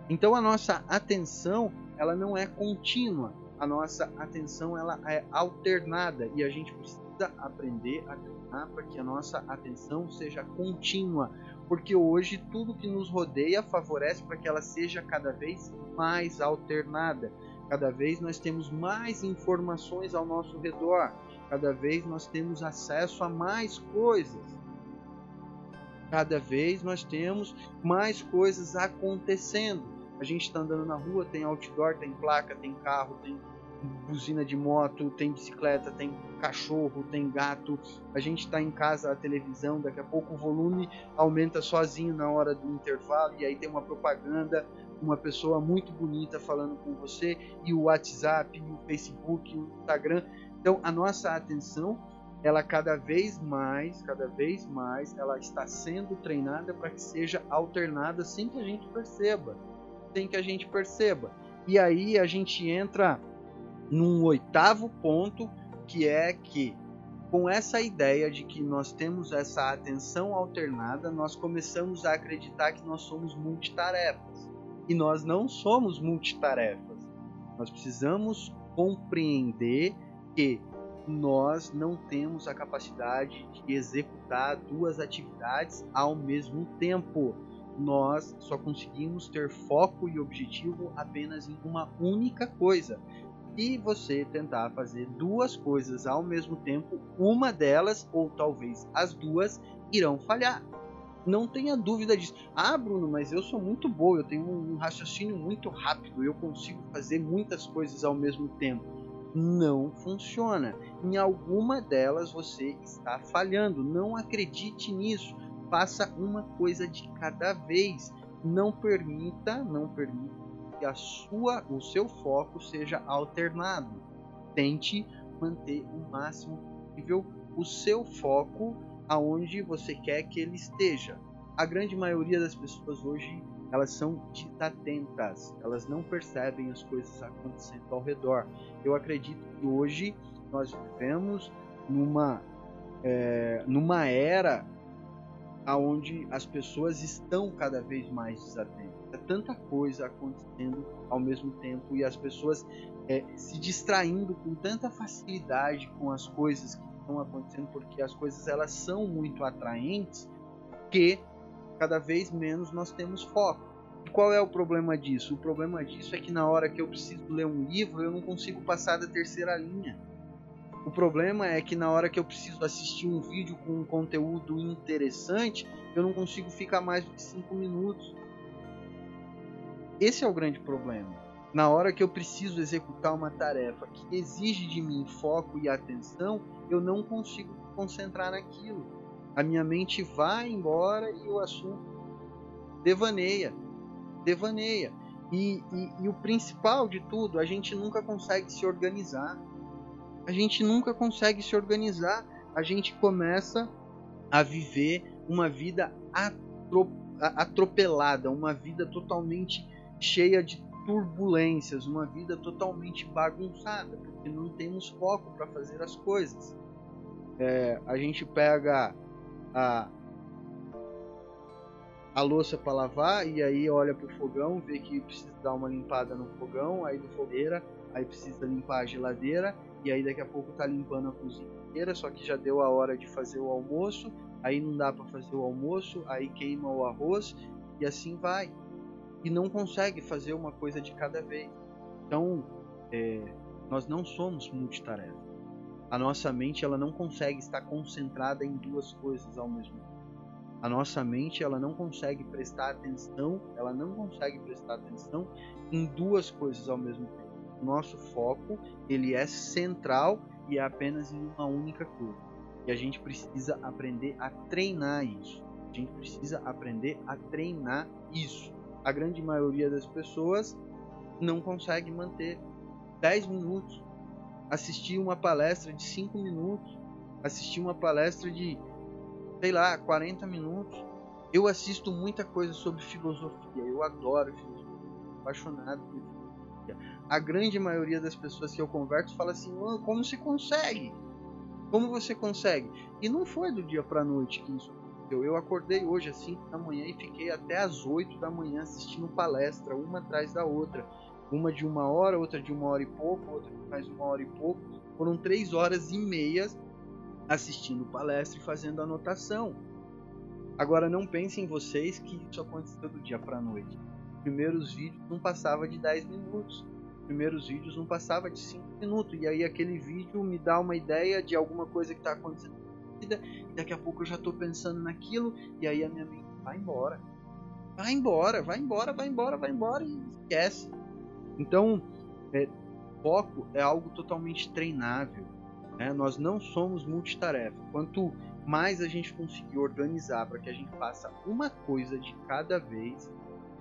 Então a nossa atenção ela não é contínua, a nossa atenção ela é alternada e a gente precisa aprender a treinar para que a nossa atenção seja contínua, porque hoje tudo que nos rodeia favorece para que ela seja cada vez mais alternada. Cada vez nós temos mais informações ao nosso redor, cada vez nós temos acesso a mais coisas. Cada vez nós temos mais coisas acontecendo. A gente está andando na rua, tem outdoor, tem placa, tem carro, tem buzina de moto, tem bicicleta, tem cachorro, tem gato. A gente está em casa, a televisão, daqui a pouco o volume aumenta sozinho na hora do intervalo e aí tem uma propaganda, uma pessoa muito bonita falando com você e o WhatsApp, o Facebook, o Instagram. Então a nossa atenção, ela cada vez mais, cada vez mais, ela está sendo treinada para que seja alternada sem que a gente perceba, sem que a gente perceba. E aí a gente entra num oitavo ponto, que é que com essa ideia de que nós temos essa atenção alternada, nós começamos a acreditar que nós somos multitarefas. E nós não somos multitarefas. Nós precisamos compreender que nós não temos a capacidade de executar duas atividades ao mesmo tempo. Nós só conseguimos ter foco e objetivo apenas em uma única coisa e você tentar fazer duas coisas ao mesmo tempo, uma delas, ou talvez as duas, irão falhar. Não tenha dúvida disso. Ah, Bruno, mas eu sou muito bom, eu tenho um raciocínio muito rápido, eu consigo fazer muitas coisas ao mesmo tempo. Não funciona. Em alguma delas você está falhando. Não acredite nisso. Faça uma coisa de cada vez. Não permita, não permita que a sua, o seu foco seja alternado. Tente manter o máximo possível o seu foco aonde você quer que ele esteja. A grande maioria das pessoas hoje elas são desatentas, elas não percebem as coisas acontecendo ao redor. Eu acredito que hoje nós vivemos numa é, numa era aonde as pessoas estão cada vez mais desatentas tanta coisa acontecendo ao mesmo tempo e as pessoas é, se distraindo com tanta facilidade com as coisas que estão acontecendo, porque as coisas elas são muito atraentes, que cada vez menos nós temos foco. E qual é o problema disso? O problema disso é que na hora que eu preciso ler um livro, eu não consigo passar da terceira linha. O problema é que na hora que eu preciso assistir um vídeo com um conteúdo interessante, eu não consigo ficar mais do que 5 minutos. Esse é o grande problema. Na hora que eu preciso executar uma tarefa que exige de mim foco e atenção, eu não consigo me concentrar naquilo. A minha mente vai embora e o assunto devaneia, devaneia. E, e, e o principal de tudo, a gente nunca consegue se organizar. A gente nunca consegue se organizar. A gente começa a viver uma vida atropelada, uma vida totalmente cheia de turbulências, uma vida totalmente bagunçada, porque não temos foco para fazer as coisas. É, a gente pega a, a louça para lavar e aí olha pro fogão, vê que precisa dar uma limpada no fogão, aí no fogueira, aí precisa limpar a geladeira e aí daqui a pouco tá limpando a cozinha inteira, só que já deu a hora de fazer o almoço, aí não dá para fazer o almoço, aí queima o arroz e assim vai. E não consegue fazer uma coisa de cada vez. Então, é, nós não somos multitarefa. A nossa mente ela não consegue estar concentrada em duas coisas ao mesmo tempo. A nossa mente ela não consegue prestar atenção, ela não consegue prestar atenção em duas coisas ao mesmo tempo. Nosso foco ele é central e é apenas em uma única coisa. E a gente precisa aprender a treinar isso. A gente precisa aprender a treinar isso. A grande maioria das pessoas não consegue manter 10 minutos, assistir uma palestra de 5 minutos, assistir uma palestra de sei lá, 40 minutos. Eu assisto muita coisa sobre filosofia, eu adoro filosofia, apaixonado por filosofia. A grande maioria das pessoas que eu converso fala assim: oh, como você consegue? Como você consegue? E não foi do dia para noite que isso Eu acordei hoje às 5 da manhã e fiquei até às 8 da manhã assistindo palestra, uma atrás da outra. Uma de uma hora, outra de uma hora e pouco, outra de mais uma hora e pouco. Foram três horas e meias assistindo palestra e fazendo anotação. Agora não pensem vocês que isso aconteceu do dia para a noite. Primeiros vídeos não passava de 10 minutos. Primeiros vídeos não passava de 5 minutos. E aí aquele vídeo me dá uma ideia de alguma coisa que está acontecendo vida. E daqui a pouco eu já estou pensando naquilo. E aí a minha mente vai embora. Vai embora, vai embora, vai embora, vai embora e esquece. Então, é, foco é algo totalmente treinável. Né? Nós não somos multitarefa. Quanto mais a gente conseguir organizar para que a gente faça uma coisa de cada vez,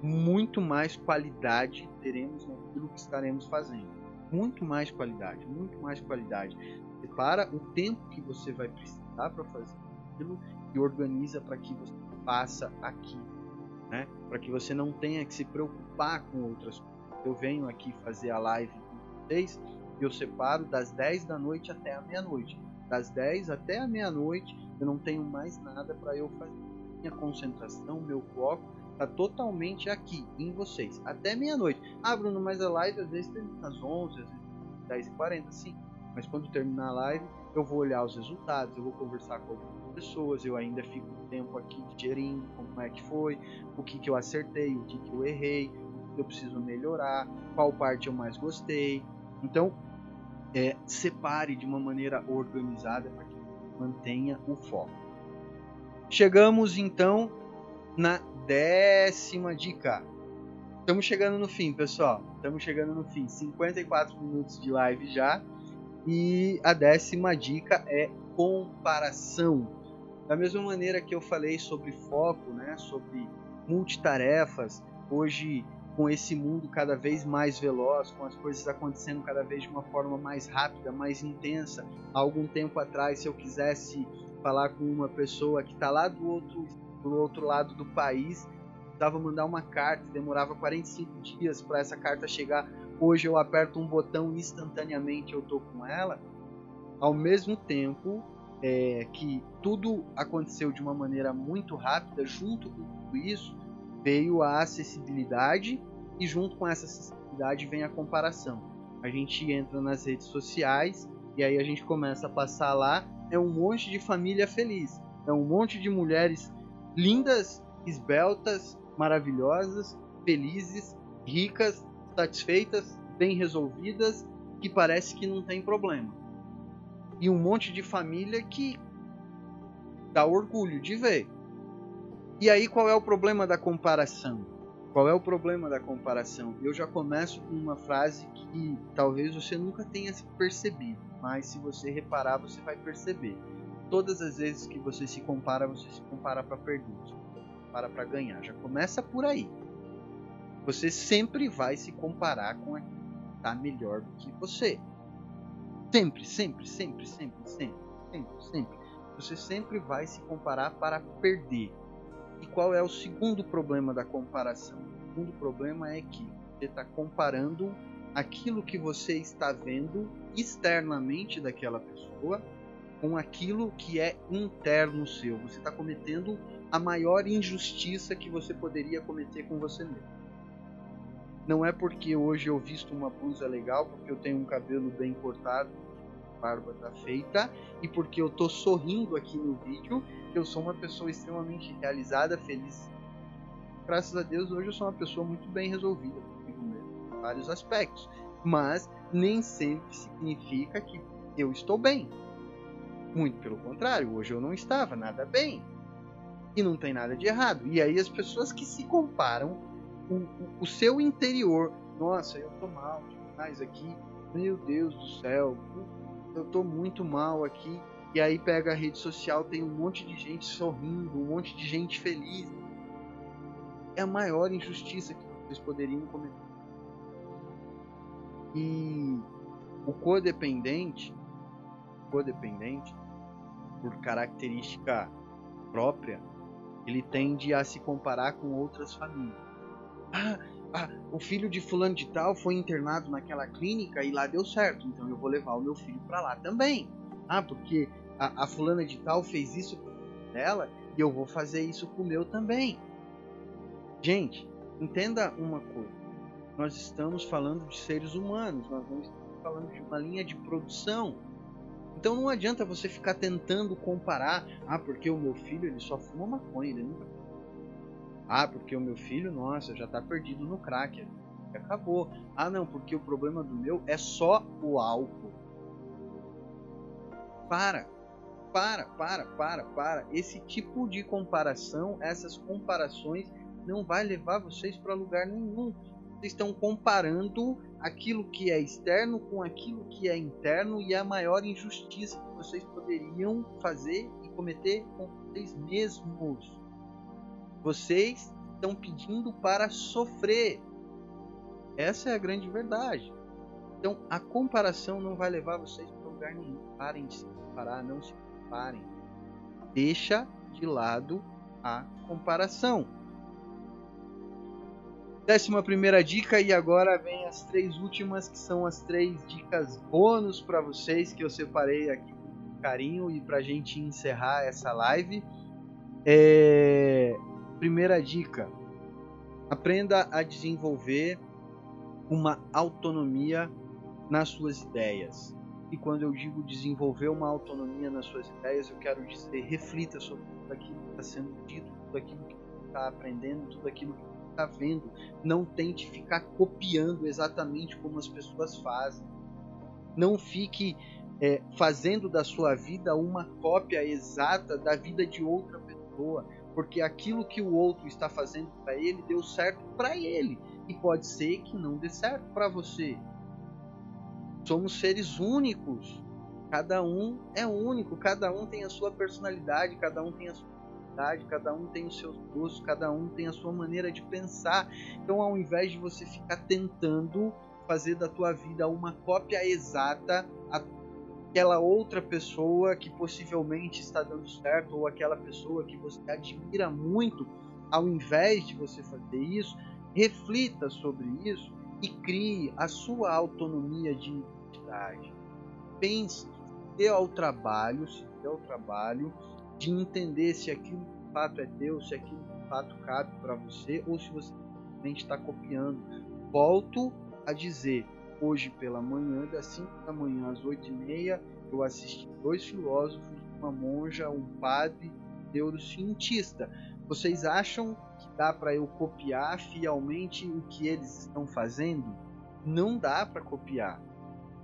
muito mais qualidade teremos naquilo que estaremos fazendo. Muito mais qualidade, muito mais qualidade. Separa o tempo que você vai precisar para fazer aquilo e organiza para que você faça aquilo, né? Para que você não tenha que se preocupar com outras coisas. Eu venho aqui fazer a live com vocês eu separo das 10 da noite até a meia-noite. Das 10 até a meia-noite, eu não tenho mais nada para eu fazer. Minha concentração, meu foco está totalmente aqui, em vocês. Até meia-noite. Ah, Bruno, mas a live às vezes termina às 11, às vezes 10h40, sim. Mas quando terminar a live, eu vou olhar os resultados, eu vou conversar com algumas pessoas, eu ainda fico um tempo aqui digerindo como é que foi, o que, que eu acertei, o que, que eu errei, o que eu preciso melhorar, qual parte eu mais gostei. Então, é, separe de uma maneira organizada para que mantenha o foco. Chegamos então na décima dica. Estamos chegando no fim, pessoal. Estamos chegando no fim. 54 minutos de live já. E a décima dica é comparação. Da mesma maneira que eu falei sobre foco, né, sobre multitarefas, hoje com esse mundo cada vez mais veloz, com as coisas acontecendo cada vez de uma forma mais rápida, mais intensa. Há algum tempo atrás, se eu quisesse falar com uma pessoa que está lá do outro, do outro lado do país, precisava mandar uma carta, demorava 45 dias para essa carta chegar. Hoje eu aperto um botão instantaneamente eu tô com ela. Ao mesmo tempo é, que tudo aconteceu de uma maneira muito rápida, junto com tudo isso, veio a acessibilidade e junto com essa acessibilidade vem a comparação. A gente entra nas redes sociais e aí a gente começa a passar lá, é um monte de família feliz, é um monte de mulheres lindas, esbeltas, maravilhosas, felizes, ricas, satisfeitas, bem resolvidas, que parece que não tem problema. E um monte de família que dá orgulho de ver. E aí qual é o problema da comparação? Qual é o problema da comparação? Eu já começo com uma frase que talvez você nunca tenha percebido, mas se você reparar, você vai perceber. Todas as vezes que você se compara, você se compara para perder, se compara para ganhar. Já começa por aí. Você sempre vai se comparar com aquele que está melhor do que você. Sempre, sempre, sempre, sempre, sempre, sempre, sempre. Você sempre vai se comparar para perder. E qual é o segundo problema da comparação? O segundo problema é que você está comparando aquilo que você está vendo externamente daquela pessoa com aquilo que é interno seu. Você está cometendo a maior injustiça que você poderia cometer com você mesmo. Não é porque hoje eu visto uma blusa legal, porque eu tenho um cabelo bem cortado, barba está feita, e porque eu estou sorrindo aqui no vídeo, eu sou uma pessoa extremamente realizada, feliz. Graças a Deus, hoje eu sou uma pessoa muito bem resolvida comigo mesmo, em vários aspectos. Mas nem sempre significa que eu estou bem. Muito pelo contrário, hoje eu não estava nada bem. E não tem nada de errado. E aí as pessoas que se comparam, o, o, seu interior, nossa, eu tô mal demais aqui, meu Deus do céu, eu tô muito mal aqui. E aí pega a rede social, tem um monte de gente sorrindo, um monte de gente feliz. É a maior injustiça que vocês poderiam cometer. E o codependente, codependente, por característica própria, ele tende a se comparar com outras famílias. Ah, ah, o filho de fulano de tal foi internado naquela clínica e lá deu certo, então eu vou levar o meu filho para lá também. Ah, porque a, a fulana de tal fez isso com ela e eu vou fazer isso com o meu também. Gente, entenda uma coisa. Nós estamos falando de seres humanos, nós não estamos falando de uma linha de produção. Então não adianta você ficar tentando comparar, ah, porque o meu filho ele só fuma maconha, ele nunca ah, porque o meu filho, nossa, já tá perdido no crack. Acabou. Ah, não, porque o problema do meu é só o álcool. Para. Para, para, para, para. Esse tipo de comparação, essas comparações não vai levar vocês para lugar nenhum. Vocês estão comparando aquilo que é externo com aquilo que é interno e é a maior injustiça que vocês poderiam fazer e cometer com vocês mesmos. Vocês estão pedindo para sofrer. Essa é a grande verdade. Então, a comparação não vai levar vocês para lugar nenhum. Parem de se comparar, não se comparem. Deixa de lado a comparação. Décima primeira dica e agora vem as três últimas que são as três dicas bônus para vocês que eu separei aqui com carinho e para gente encerrar essa live. É... Primeira dica: aprenda a desenvolver uma autonomia nas suas ideias. E quando eu digo desenvolver uma autonomia nas suas ideias, eu quero dizer reflita sobre tudo aquilo que está sendo dito, tudo aquilo que está aprendendo, tudo aquilo que está vendo. Não tente ficar copiando exatamente como as pessoas fazem. Não fique é, fazendo da sua vida uma cópia exata da vida de outra pessoa, porque aquilo que o outro está fazendo para ele deu certo para ele e pode ser que não dê certo para você. Somos seres únicos. Cada um é único, cada um tem a sua personalidade, cada um tem a sua personalidade, cada um tem os seus gostos, cada um tem a sua maneira de pensar. Então, ao invés de você ficar tentando fazer da tua vida uma cópia exata aquela outra pessoa que possivelmente está dando certo ou aquela pessoa que você admira muito, ao invés de você fazer isso, reflita sobre isso e crie a sua autonomia de identidade. Pense, dê ao trabalho, se dê ao trabalho de entender se aquilo de fato é teu, se aquilo de fato cabe para você ou se você simplesmente está copiando. Volto a dizer, hoje pela manhã, das 5 da manhã às 8 e meia, eu assisti dois filósofos, uma monja, um padre, neurocientista. Vocês acham que dá para eu copiar fielmente o que eles estão fazendo? Não dá para copiar.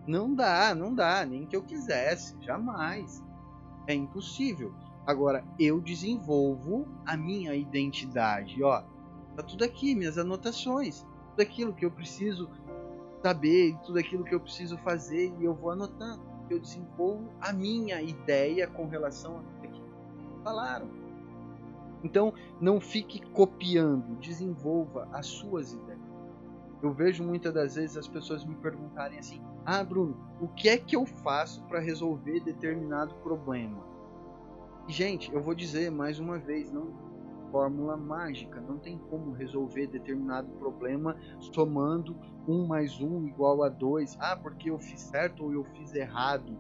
Não dá, não dá, nem que eu quisesse, jamais. É impossível. Agora, eu desenvolvo a minha identidade, ó. Tá tudo aqui, minhas anotações, tudo aquilo que eu preciso saber, tudo aquilo que eu preciso fazer e eu vou anotando. Eu desenvolvo a minha ideia com relação a que falaram. Então, não fique copiando, desenvolva as suas ideias. Eu vejo muitas das vezes as pessoas me perguntarem assim: "Ah, Bruno, o que é que eu faço para resolver determinado problema?" E, gente, eu vou dizer mais uma vez, não fórmula mágica, não tem como resolver determinado problema somando um mais um igual a dois. Ah, porque eu fiz certo ou eu fiz errado.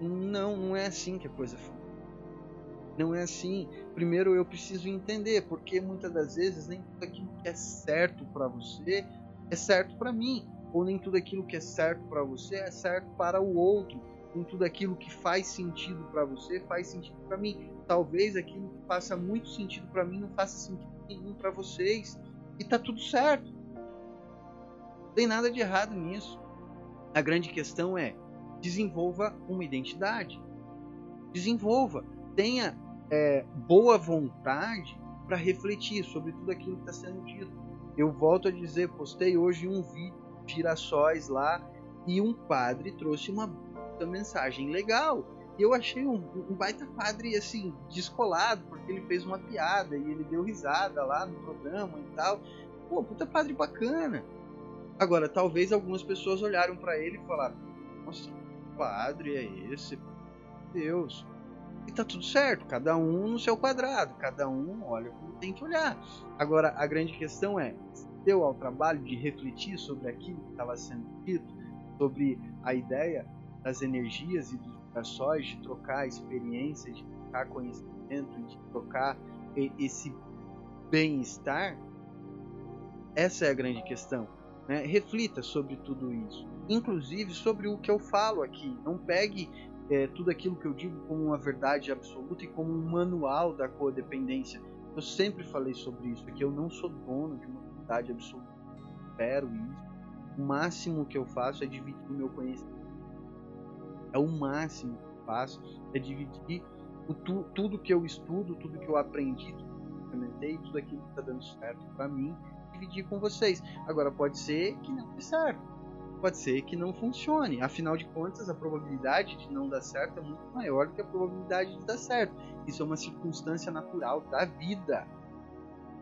Não, não é assim que a coisa funciona. Não é assim. Primeiro eu preciso entender, porque muitas das vezes nem tudo aquilo que é certo para você é certo para mim, ou nem tudo aquilo que é certo para você é certo para o outro. Nem tudo aquilo que faz sentido para você faz sentido para mim. Talvez aquilo que faça muito sentido para mim não faça sentido nenhum para vocês. E tá tudo certo. Não tem nada de errado nisso. A grande questão é desenvolva uma identidade. Desenvolva, tenha é, boa vontade para refletir sobre tudo aquilo que está sendo dito. Eu volto a dizer, postei hoje um vídeo de girassóis lá e um padre trouxe uma mensagem legal. E eu achei um, um, baita padre assim, descolado, porque ele fez uma piada e ele deu risada lá no programa e tal. Pô, puta padre bacana. Agora, talvez algumas pessoas olharam para ele e falaram: Nossa, padre é esse? Deus. E tá tudo certo, cada um no seu quadrado, cada um olha como tem que olhar. Agora, a grande questão é: deu ao trabalho de refletir sobre aquilo que estava sendo dito, sobre a ideia das energias e dos vibrações, de trocar experiência, de trocar conhecimento, de trocar esse bem-estar, essa é a grande questão. Né? Reflita sobre tudo isso, inclusive sobre o que eu falo aqui. Não pegue é, tudo aquilo que eu digo como uma verdade absoluta e como um manual da codependência. Eu sempre falei sobre isso, que eu não sou dono de uma verdade absoluta. Espero isso. O máximo que eu faço é dividir o meu conhecimento é o máximo que eu faço, é dividir o tu, tudo que eu estudo, tudo que eu aprendi, tudo que eu implementei, tudo aquilo que está dando certo para mim, dividir com vocês. Agora, pode ser que não dê certo, pode ser que não funcione. Afinal de contas, a probabilidade de não dar certo é muito maior do que a probabilidade de dar certo. Isso é uma circunstância natural da vida.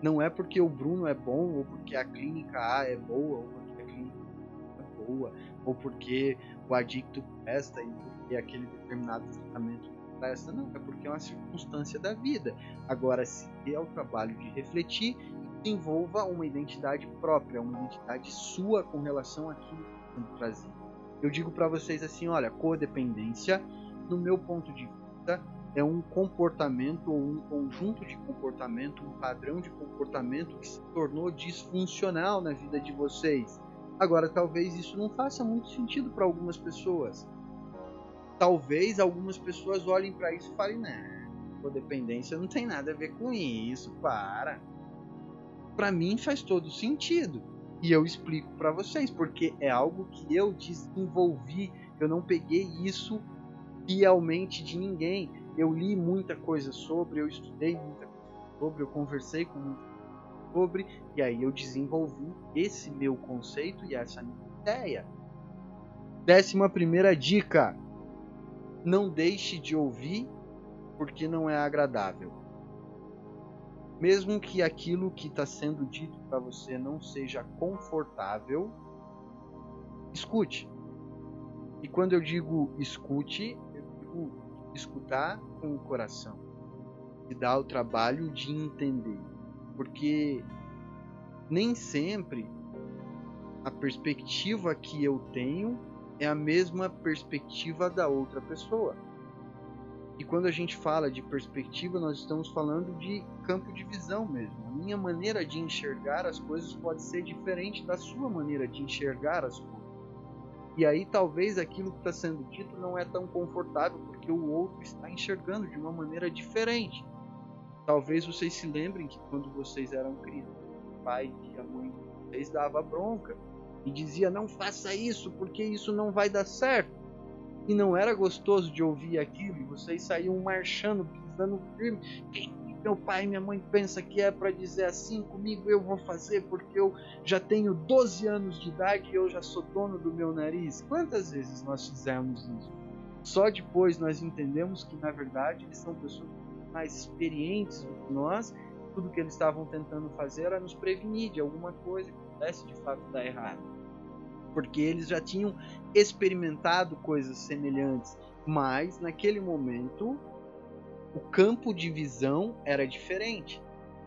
Não é porque o Bruno é bom, ou porque a clínica A é boa, ou porque a clínica B é boa, ou porque o adicto presta e porque aquele determinado tratamento presta. Não, é porque é uma circunstância da vida. Agora, se é o trabalho de refletir, envolva uma identidade própria, uma identidade sua com relação àquilo que sendo trazido. Eu digo para vocês assim, olha, codependência, no meu ponto de vista, é um comportamento ou um conjunto de comportamento, um padrão de comportamento que se tornou disfuncional na vida de vocês. Agora, talvez isso não faça muito sentido para algumas pessoas. Talvez algumas pessoas olhem para isso e falem: "Né, codependência não tem nada a ver com isso, para". Para mim faz todo sentido. E eu explico para vocês porque é algo que eu desenvolvi. Eu não peguei isso fielmente de ninguém. Eu li muita coisa sobre, eu estudei muita coisa sobre, eu conversei com muita sobre, e aí eu desenvolvi esse meu conceito e essa minha ideia. Décima primeira dica: não deixe de ouvir porque não é agradável. Mesmo que aquilo que está sendo dito para você não seja confortável, escute. E quando eu digo escute, eu digo escutar com o coração e dar o trabalho de entender porque nem sempre a perspectiva que eu tenho é a mesma perspectiva da outra pessoa. E quando a gente fala de perspectiva, nós estamos falando de campo de visão mesmo. A minha maneira de enxergar as coisas pode ser diferente da sua maneira de enxergar as coisas. E aí talvez aquilo que está sendo dito não é tão confortável porque o outro está enxergando de uma maneira diferente. Talvez vocês se lembrem que quando vocês eram crianças, o pai e a mãe de vocês dava bronca e dizia não faça isso porque isso não vai dar certo. E não era gostoso de ouvir aquilo, e vocês saíam marchando, pisando firme. Quem me meu pai e minha mãe pensam que é para dizer assim comigo, eu vou fazer porque eu já tenho 12 anos de idade e eu já sou dono do meu nariz. Quantas vezes nós fizemos isso? Só depois nós entendemos que na verdade eles são pessoas mais experientes do que nós. Tudo que eles estavam tentando fazer era nos prevenir de alguma coisa que pudesse de fato dar errado. Porque eles já tinham experimentado coisas semelhantes, mas naquele momento o campo de visão era diferente.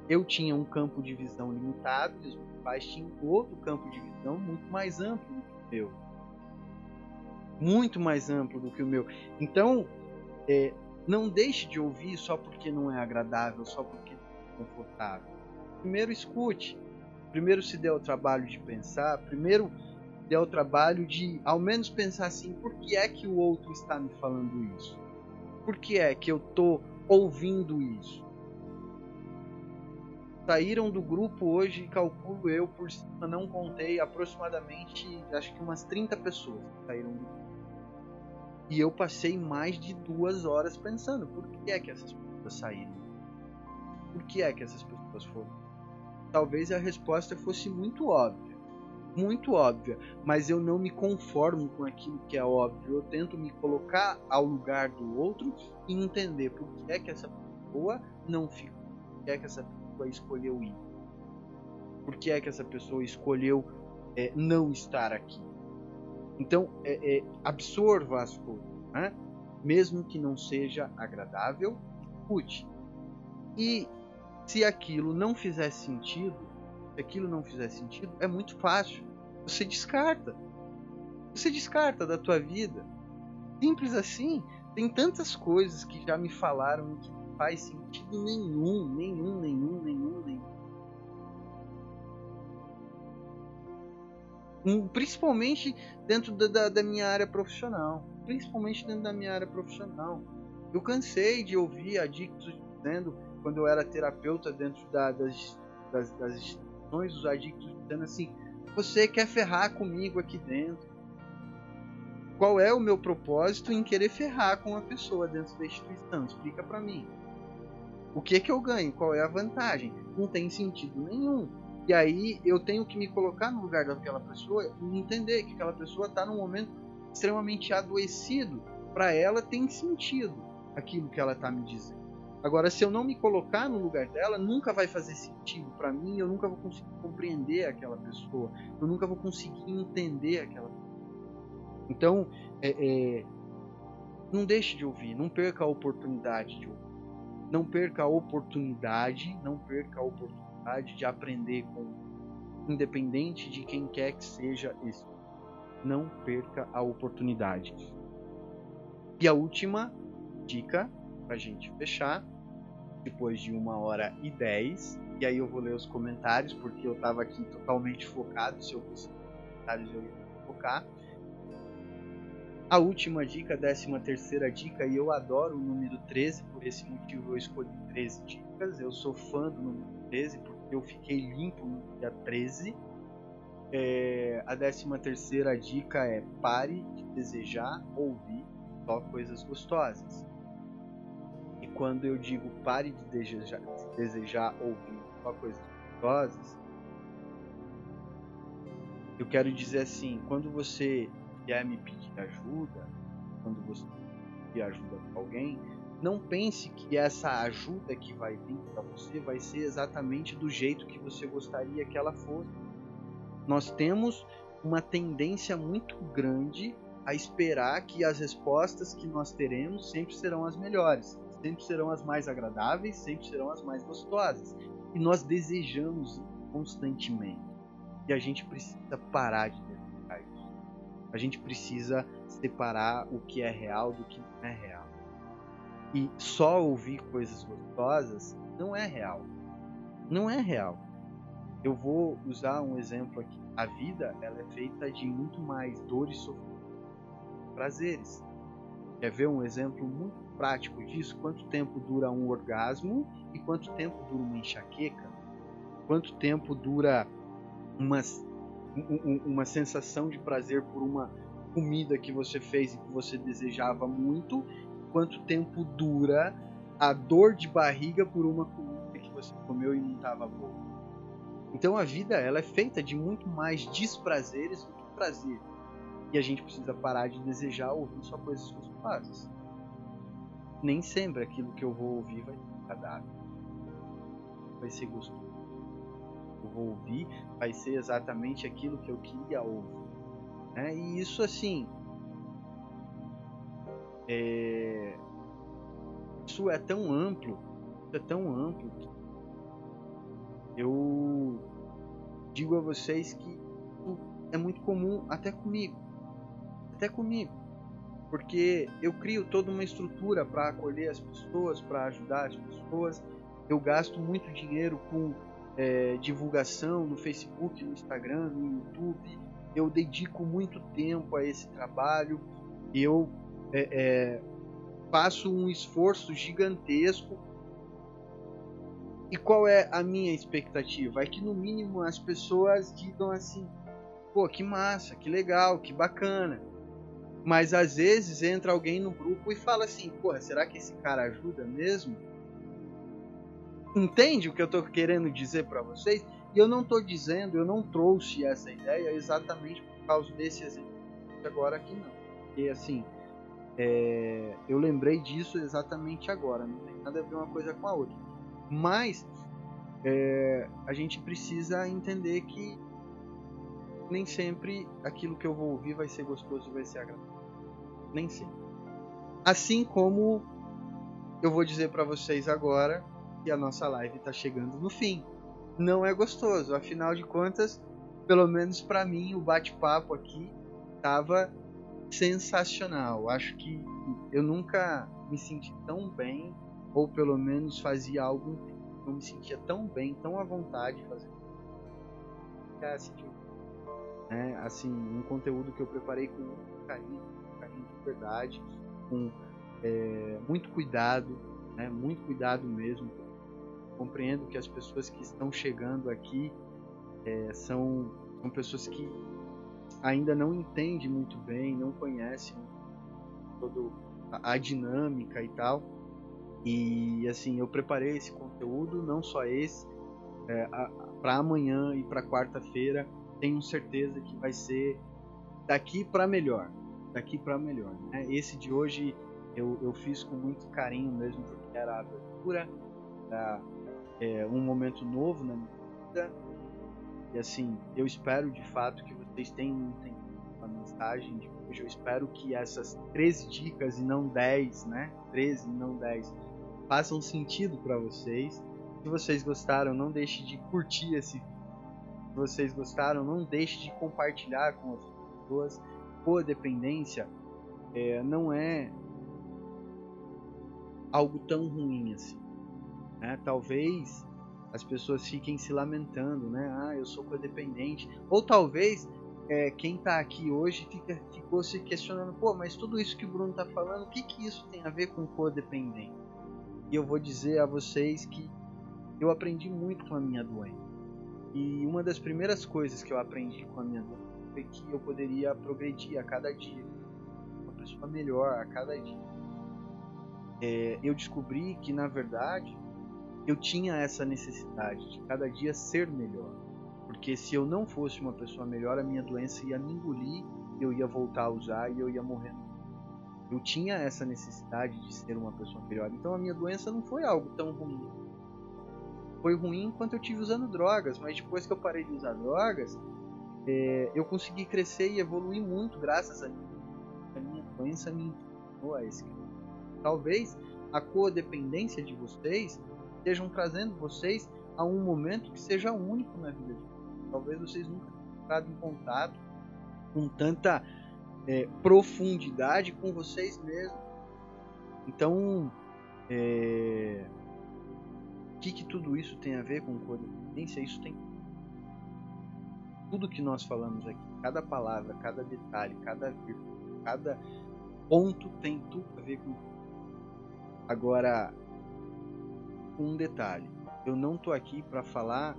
Eu tinha um campo de visão limitado e os meus pais tinham outro campo de visão muito mais amplo do que o meu. Muito mais amplo do que o meu. Então, é, não deixe de ouvir só porque não é agradável, só porque não é confortável. Primeiro escute. Primeiro se dê o trabalho de pensar. Primeiro dê o trabalho de, ao menos, pensar assim: por que é que o outro está me falando isso? Por que é que eu estou ouvindo isso. Saíram do grupo hoje, calculo eu, por cima, não contei, aproximadamente, acho que umas 30 pessoas saíram do grupo. E eu passei mais de duas horas pensando, por que é que essas pessoas saíram? Por que é que essas pessoas foram? Talvez a resposta fosse muito óbvia muito óbvia, mas eu não me conformo com aquilo que é óbvio. Eu tento me colocar ao lugar do outro e entender por que é que essa pessoa não ficou, por que é que essa pessoa escolheu ir, por que é que essa pessoa escolheu é, não estar aqui. Então, é, é, absorva as coisas, né? mesmo que não seja agradável, escute. E se aquilo não fizer sentido, se aquilo não fizer sentido, é muito fácil. Você descarta. Você descarta da tua vida. Simples assim. Tem tantas coisas que já me falaram que não faz sentido nenhum, nenhum, nenhum, nenhum. Principalmente dentro da, da, da minha área profissional. Principalmente dentro da minha área profissional. Eu cansei de ouvir adictos dizendo, quando eu era terapeuta dentro da, das, das, das instituições, os adictos dizendo assim: você quer ferrar comigo aqui dentro? Qual é o meu propósito em querer ferrar com uma pessoa dentro da instituição? Explica para mim. O que que eu ganho? Qual é a vantagem? Não tem sentido nenhum. E aí eu tenho que me colocar no lugar daquela pessoa e entender que aquela pessoa está num momento extremamente adoecido. Para ela tem sentido aquilo que ela está me dizendo. Agora, se eu não me colocar no lugar dela, nunca vai fazer sentido para mim, eu nunca vou conseguir compreender aquela pessoa, eu nunca vou conseguir entender aquela pessoa. Então, é, é, não deixe de ouvir, não perca a oportunidade de ouvir. Não perca a oportunidade, não perca a oportunidade de aprender com independente de quem quer que seja isso. Não perca a oportunidade. E a última dica para gente fechar depois de uma hora e dez. E aí eu vou ler os comentários, porque eu estava aqui totalmente focado. Se eu fosse comentários, eu ia focar. A última dica, décima terceira dica, e eu adoro o número 13, por esse motivo eu escolhi 13 dicas. Eu sou fã do número 13, porque eu fiquei limpo no dia 13. É, a décima terceira dica é pare de desejar ouvir só coisas gostosas quando eu digo pare de desejar, de desejar ouvir só coisas gostosas, eu quero dizer assim, quando você quer me pedir ajuda, quando você pedir ajuda para alguém, não pense que essa ajuda que vai vir para você vai ser exatamente do jeito que você gostaria que ela fosse. Nós temos uma tendência muito grande a esperar que as respostas que nós teremos sempre serão as melhores sempre serão as mais agradáveis, sempre serão as mais gostosas. E nós desejamos constantemente. E a gente precisa parar de desejar isso. A gente precisa separar o que é real do que não é real. E só ouvir coisas gostosas não é real. Não é real. Eu vou usar um exemplo aqui. A vida ela é feita de muito mais dores sofrimentos prazeres. Quer ver um exemplo muito prático disso? Quanto tempo dura um orgasmo e quanto tempo dura uma enxaqueca? Quanto tempo dura uma, uma sensação de prazer por uma comida que você fez e que você desejava muito? Quanto tempo dura a dor de barriga por uma comida que você comeu e não estava boa. Então a vida ela é feita de muito mais desprazeres do que prazer. E a gente precisa parar de desejar ouvir só coisas gostosas. Nem sempre aquilo que eu vou ouvir vai ser. Vai ser gostoso. Eu vou ouvir vai ser exatamente aquilo que eu queria ouvir. Né? E isso assim. É... Isso é tão amplo, é tão amplo que eu digo a vocês que é muito comum até comigo. Até comigo. Porque eu crio toda uma estrutura para acolher as pessoas, para ajudar as pessoas. Eu gasto muito dinheiro com é, divulgação no Facebook, no Instagram, no YouTube. Eu dedico muito tempo a esse trabalho. Eu é, é, faço um esforço gigantesco. E qual é a minha expectativa? É que no mínimo as pessoas digam assim: pô, que massa, que legal, que bacana. Mas às vezes entra alguém no grupo e fala assim: pô, será que esse cara ajuda mesmo? Entende o que eu estou querendo dizer para vocês? E eu não estou dizendo, eu não trouxe essa ideia exatamente por causa desse exemplo agora aqui não. Porque assim, é, eu lembrei disso exatamente agora, não tem nada a ver uma coisa com a outra. Mas é, a gente precisa entender que nem sempre aquilo que eu vou ouvir vai ser gostoso e vai ser agradável. Nem sempre. Assim como eu vou dizer para vocês agora que a nossa live está chegando no fim. Não é gostoso, afinal de contas, pelo menos para mim o bate-papo aqui estava sensacional. Acho que eu nunca me senti tão bem, ou pelo menos fazia algo eu me sentia tão bem, tão à vontade de fazer. Assim, né? Assim, um conteúdo que eu preparei com muito carinho, carinho de verdade, com é, muito cuidado, né? muito cuidado mesmo. Compreendo que as pessoas que estão chegando aqui é, são, são pessoas que ainda não entendem muito bem, não conhecem toda a, a dinâmica e tal. E assim, eu preparei esse conteúdo, não só esse, é, para amanhã e para quarta-feira tenho certeza que vai ser daqui para melhor, daqui para melhor. Né? Esse de hoje eu, eu fiz com muito carinho mesmo porque era a abertura, era é, um momento novo na minha vida e assim eu espero de fato que vocês tenham entendido a mensagem de hoje. Eu espero que essas 13 dicas e não 10, né? 13 e não 10 façam sentido para vocês. Se vocês gostaram, não deixe de curtir esse vídeo vocês gostaram, não deixe de compartilhar com as pessoas. Codependência é, não é algo tão ruim assim. Né? Talvez as pessoas fiquem se lamentando, né? Ah, eu sou codependente. Ou talvez é, quem está aqui hoje fica, ficou se questionando, pô, mas tudo isso que o Bruno está falando, o que, que isso tem a ver com codependente? E eu vou dizer a vocês que eu aprendi muito com a minha doença. E uma das primeiras coisas que eu aprendi com a minha dor foi que eu poderia progredir a cada dia, uma pessoa melhor a cada dia. É, eu descobri que na verdade eu tinha essa necessidade de cada dia ser melhor, porque se eu não fosse uma pessoa melhor, a minha doença ia me engolir, eu ia voltar a usar e eu ia morrer. Eu tinha essa necessidade de ser uma pessoa melhor, então a minha doença não foi algo tão ruim foi ruim enquanto eu tive usando drogas, mas depois que eu parei de usar drogas, é, eu consegui crescer e evoluir muito graças a, a minha doença me ensinou a esse Talvez a codependência de vocês estejam trazendo vocês a um momento que seja único na vida de vocês. Talvez vocês nunca tenham entrado em contato com tanta é, profundidade com vocês mesmos. Então, é, que, que tudo isso tem a ver com codependência? Isso tem. Tudo que nós falamos aqui, cada palavra, cada detalhe, cada vírgula, cada ponto tem tudo a ver com. Agora, um detalhe: eu não estou aqui para falar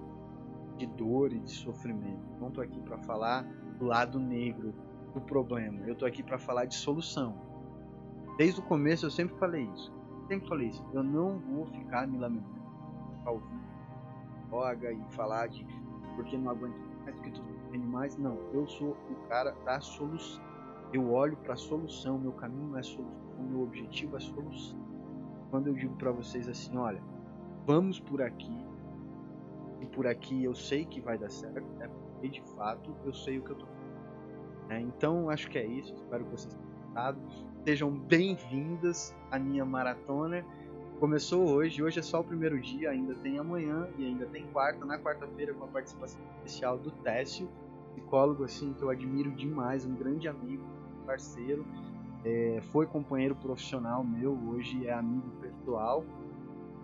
de dor e de sofrimento, não estou aqui para falar do lado negro do problema, eu estou aqui para falar de solução. Desde o começo eu sempre falei isso. sempre falei isso, eu não vou ficar me lamentando, ficar ouvindo droga e falar de porque não aguento mais, porque tu tem mais. Não, eu sou o cara da solução. Eu olho para a solução, meu caminho é solução, meu objetivo é solução. Quando eu digo para vocês assim, olha, vamos por aqui, e por aqui eu sei que vai dar certo, é porque de fato eu sei o que eu tô fazendo. É, então acho que é isso, espero que vocês tenham gostado. Sejam bem-vindas à minha maratona. Começou hoje, hoje é só o primeiro dia, ainda tem amanhã e ainda tem quarta. Na quarta-feira com a participação especial do Técio, psicólogo assim que eu admiro demais, um grande amigo, parceiro, é, foi companheiro profissional meu, hoje é amigo pessoal.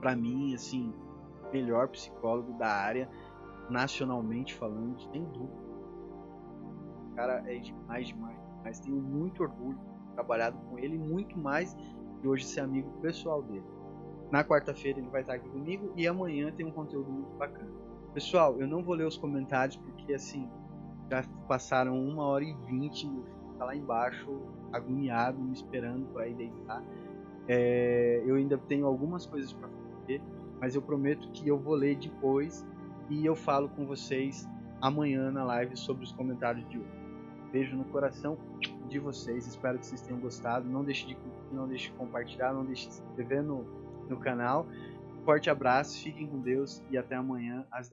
Para mim, assim, melhor psicólogo da área, nacionalmente falando, sem dúvida. O cara é demais, demais, mas tenho muito orgulho de trabalhado com ele, muito mais de hoje ser amigo pessoal dele. Na quarta-feira ele vai estar aqui comigo e amanhã tem um conteúdo muito bacana. Pessoal, eu não vou ler os comentários porque assim já passaram uma hora e vinte, tá lá embaixo agoniado, me esperando para ir deitar. É, eu ainda tenho algumas coisas para fazer, mas eu prometo que eu vou ler depois e eu falo com vocês amanhã na live sobre os comentários de hoje. Beijo no coração de vocês, espero que vocês tenham gostado. Não deixe de não deixe de compartilhar, não deixe de se inscrever no, no canal. Forte abraço, fiquem com Deus e até amanhã às